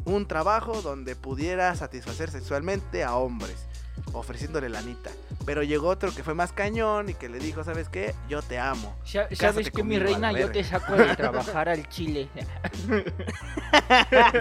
un trabajo donde pudiera satisfacer sexualmente a hombres, ofreciéndole lanita. Pero llegó otro que fue más cañón y que le dijo, ¿sabes qué? Yo te amo. Sa- Cásate ¿Sabes qué, mi reina? Yo te saco de [laughs] trabajar al chile.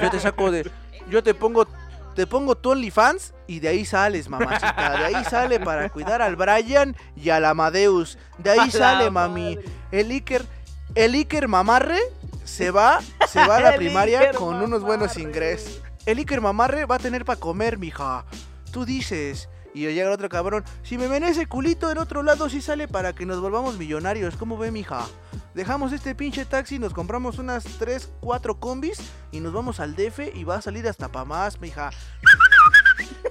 Yo te saco de... Yo te pongo... Te pongo tu OnlyFans y de ahí sales, mamacita. De ahí sale para cuidar al Brian y al Amadeus. De ahí sale, mami. El Iker, el Iker Mamarre se va, se va a la primaria Iker con unos buenos ingresos. El Iker Mamarre va a tener para comer, mija. Tú dices, Y llega el otro cabrón, si me ven ese culito en otro lado sí sale para que nos volvamos millonarios. ¿Cómo ve, mija? Dejamos este pinche taxi, nos compramos unas 3, 4 combis y nos vamos al DF y va a salir hasta pa' más, mija.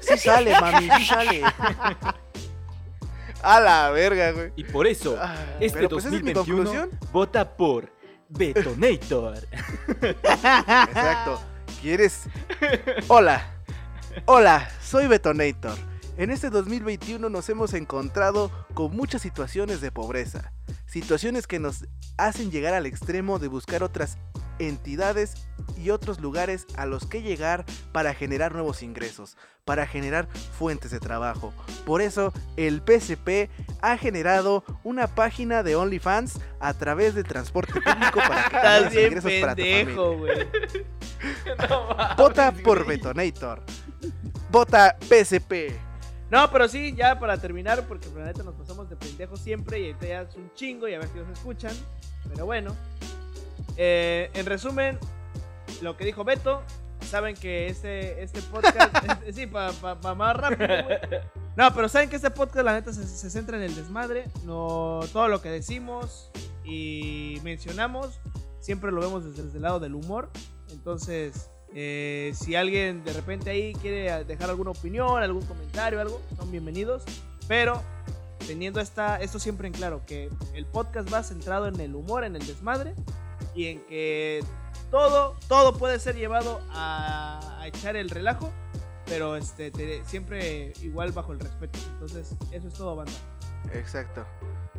Sí sale, mami, sí sale. A la verga, güey. Y por eso, Ah, este pues esa es mi 2021 conclusión. vota por Betonator. Exacto. ¿Quieres? Hola. Hola, soy Betonator. En este 2021 nos hemos encontrado con muchas situaciones de pobreza. Situaciones que nos hacen llegar al extremo de buscar otras entidades y otros lugares a los que llegar para generar nuevos ingresos, para generar fuentes de trabajo. Por eso el PSP ha generado una página de OnlyFans a través del transporte público para que [laughs] bien ingresos para tu familia. güey. Vota por Betonator. Vota PSP. No, pero sí, ya para terminar, porque la neta nos pasamos de pendejos siempre y ahorita ya es un chingo y a ver si nos escuchan. Pero bueno. Eh, en resumen, lo que dijo Beto, saben que este, este podcast. [laughs] es- sí, para más rápido, güey. No, pero saben que este podcast, la neta, se, se centra en el desmadre. No, todo lo que decimos y mencionamos, siempre lo vemos desde, desde el lado del humor. Entonces, eh, si alguien de repente ahí quiere dejar alguna opinión, algún comentario, algo, son bienvenidos. Pero teniendo esta, esto siempre en claro, que el podcast va centrado en el humor, en el desmadre y en que todo, todo puede ser llevado a, a echar el relajo, pero este, te- siempre igual bajo el respeto. Entonces, eso es todo, banda. Exacto.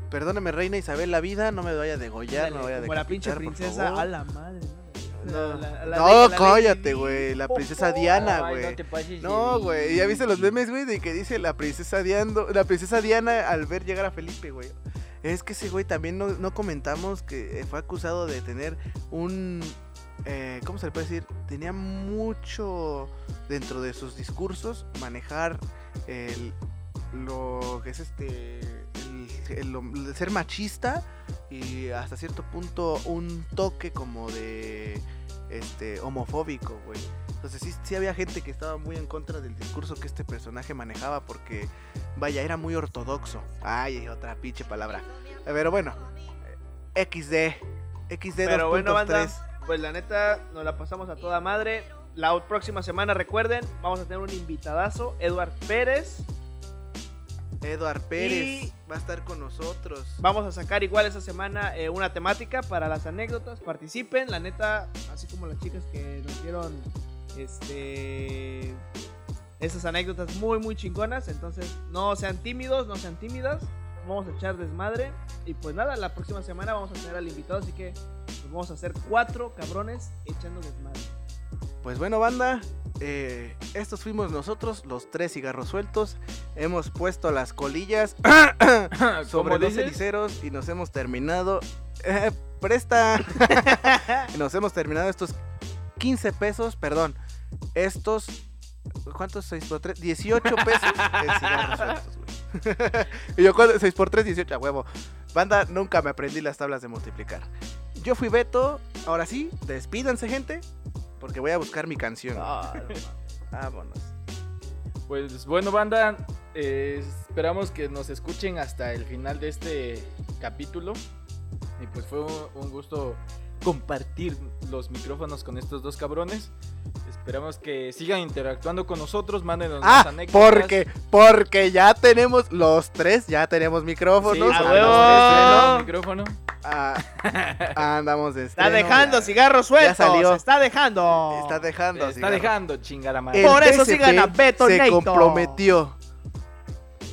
Perdóname, reina Isabel, la vida no me vaya a degollar, no me vaya a Como la pinche decapitar, por princesa, favor. a la madre. No, La- la- No, la- la cállate, güey. La princesa Diana, güey. no de No, güey. ¿Ya viste los memes, güey? De que dice la princesa Diana, la princesa Diana al ver llegar a Felipe, güey. Es que ese güey también no, no comentamos que eh, fue acusado de tener un... eh, ¿Cómo se le puede decir? Tenía mucho dentro de sus discursos manejar el, lo que es este... El, ser machista y hasta cierto punto un toque como de este homofóbico, güey. Entonces sí, sí había gente que estaba muy en contra del discurso que este personaje manejaba porque, vaya, era muy ortodoxo. Ay, otra pinche palabra. Pero bueno, eh, XD. XD Pero bueno, 2.3. banda, pues la neta nos la pasamos a toda madre. La próxima semana, recuerden, vamos a tener un invitadazo, Eduard Pérez. Eduard Pérez Y- va a estar con nosotros. Vamos a sacar igual esa semana eh, una temática para las anécdotas. Participen, la neta, así como las chicas que nos dieron este esas anécdotas muy muy chingonas. Entonces, no sean tímidos, no sean tímidas. Vamos a echar desmadre. Y pues nada, la próxima semana vamos a tener al invitado. Así que pues, vamos a hacer cuatro cabrones echando desmadre. Pues bueno, banda, eh, estos fuimos nosotros, los tres cigarros sueltos. Hemos puesto las colillas [clears throat] sobre ¿Cómo los dices? ceniceros y nos hemos terminado. eh, presta. [laughs] nos hemos terminado estos 15 pesos, perdón. Estos. ¿Cuántos? 6 por 3? 18 pesos en [laughs] cigarros sueltos, güey. [laughs] y yo, 6 por 3, 18, a huevo. Banda, nunca me aprendí las tablas de multiplicar. Yo fui Beto. Ahora sí, despídanse, gente. Porque voy a buscar mi canción. Ah. Vámonos. Pues bueno, banda, eh, esperamos que nos escuchen hasta el final de este capítulo. Y pues fue un gusto compartir los micrófonos con estos dos cabrones. Esperamos que sigan interactuando con nosotros, mándenos Ah, anécdotas. porque, porque ya tenemos los tres, ya tenemos Sí, micrófonos. ¡A a huevo! tenemos micrófono. Ah, [laughs] andamos de Está dejando ya. cigarros sueltos. salió. Está dejando. Está dejando. Está dejando, chingada madre. El Por eso sigan a Beto Se Nato. comprometió.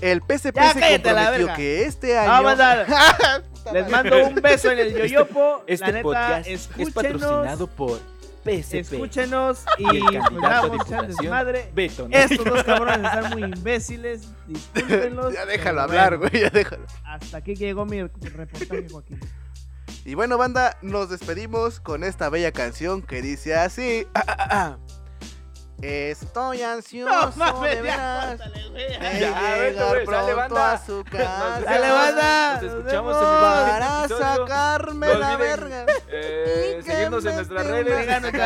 El PSP Ya se a comprometió verga. que este año. Ah, banda, [laughs] Les mando un beso en el yoyopo. Este la neta, podcast es patrocinado por PSP. Escúchenos y, diputación, desmadre. Beto. Estos dos cabrones están muy imbéciles. Discúlpenlos. [laughs] Ya déjalo hablar, güey, ya déjalo. Hasta aquí llegó mi reportaje, Joaquín. Y bueno, banda, nos despedimos con esta bella canción que dice así. Estoy ansioso de veras. de Ya, llegar pronto banda. a su [laughs] casa. Dale, banda. Nos Nos escuchamos en el vemos. siguiente Para episodio. sacarme No la verga. Eh, seguirnos en nuestras redes. Nuestras [laughs] con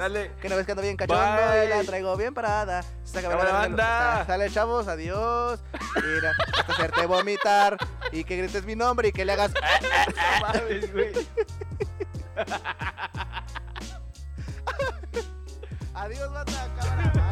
las. Que no ves que ando bien cachondo y la traigo bien parada. Banda. Sale, chavos, adiós. Mira, hasta hacerte vomitar y que grites mi nombre y que le hagas. [laughs] Mames, güey. [laughs] Adiós, banda, cámara.